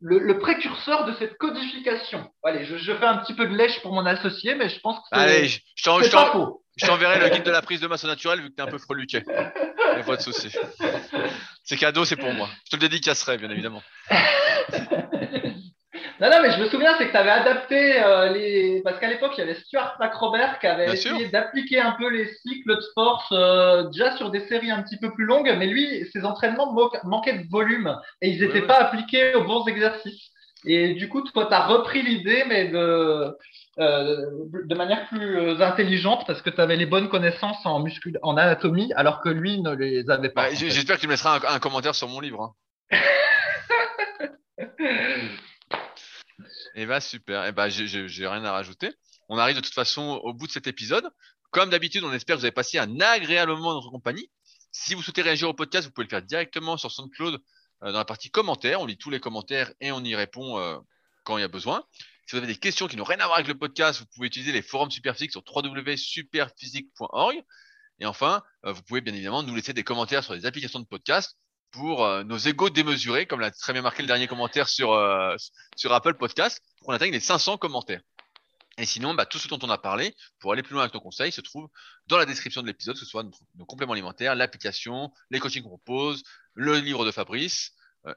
le, le précurseur de cette codification. Allez, je, je fais un petit peu de lèche pour mon associé, mais je pense que c'est Allez, je je t'enverrai le guide de la prise de masse au naturel vu que t'es un peu freluquet. Y a pas de souci. C'est cadeau, c'est pour moi. Je te le dédicacerai, bien évidemment. Non, non, mais je me souviens, c'est que tu avais adapté euh, les. Parce qu'à l'époque, il y avait Stuart McRobert qui avait Bien essayé d'appliquer un peu les cycles de force euh, déjà sur des séries un petit peu plus longues, mais lui, ses entraînements manquaient de volume et ils n'étaient ouais. pas appliqués aux bons exercices. Et du coup, toi, tu as repris l'idée, mais de, euh, de manière plus intelligente parce que tu avais les bonnes connaissances en, muscul... en anatomie, alors que lui ne les avait pas. Bah. J'espère que tu me laisseras un, un commentaire sur mon livre. hein. Et bah super. Et bah j'ai- j'ai rien à rajouter. On arrive de toute façon au bout de cet épisode. Comme d'habitude, on espère que vous avez passé un agréable moment dans notre compagnie. Si vous souhaitez réagir au podcast, vous pouvez le faire directement sur SoundCloud euh, dans la partie commentaires. On lit tous les commentaires et on y répond euh, quand il y a besoin. Si vous avez des questions qui n'ont rien à voir avec le podcast, vous pouvez utiliser les forums Superphysique sur www.superphysique.org. Et enfin, euh, vous pouvez bien évidemment nous laisser des commentaires sur les applications de podcast pour euh, nos égaux démesurés, comme l'a très bien marqué le dernier commentaire sur, euh, sur Apple Podcast, pour qu'on atteigne les 500 commentaires. Et sinon, bah, tout ce dont on a parlé, pour aller plus loin avec nos conseils, se trouve dans la description de l'épisode, que ce soit nos, compléments alimentaires, l'application, les coachings qu'on propose, le livre de Fabrice,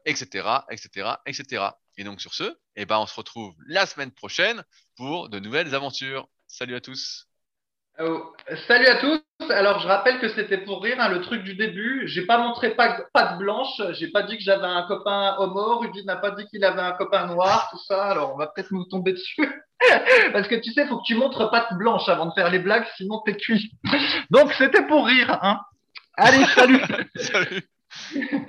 etc., etc., etc. Et donc sur ce, eh ben, on se retrouve la semaine prochaine pour de nouvelles aventures. Salut à tous. Euh, salut à tous. Alors, je rappelle que c'était pour rire, hein, le truc du début. J'ai pas montré patte blanche. J'ai pas dit que j'avais un copain homo. Rudy n'a pas dit qu'il avait un copain noir, tout ça. Alors, on va peut-être nous tomber dessus. Parce que tu sais, faut que tu montres patte blanche avant de faire les blagues, sinon t'es cuit. Donc, c'était pour rire, hein. Allez. Salut.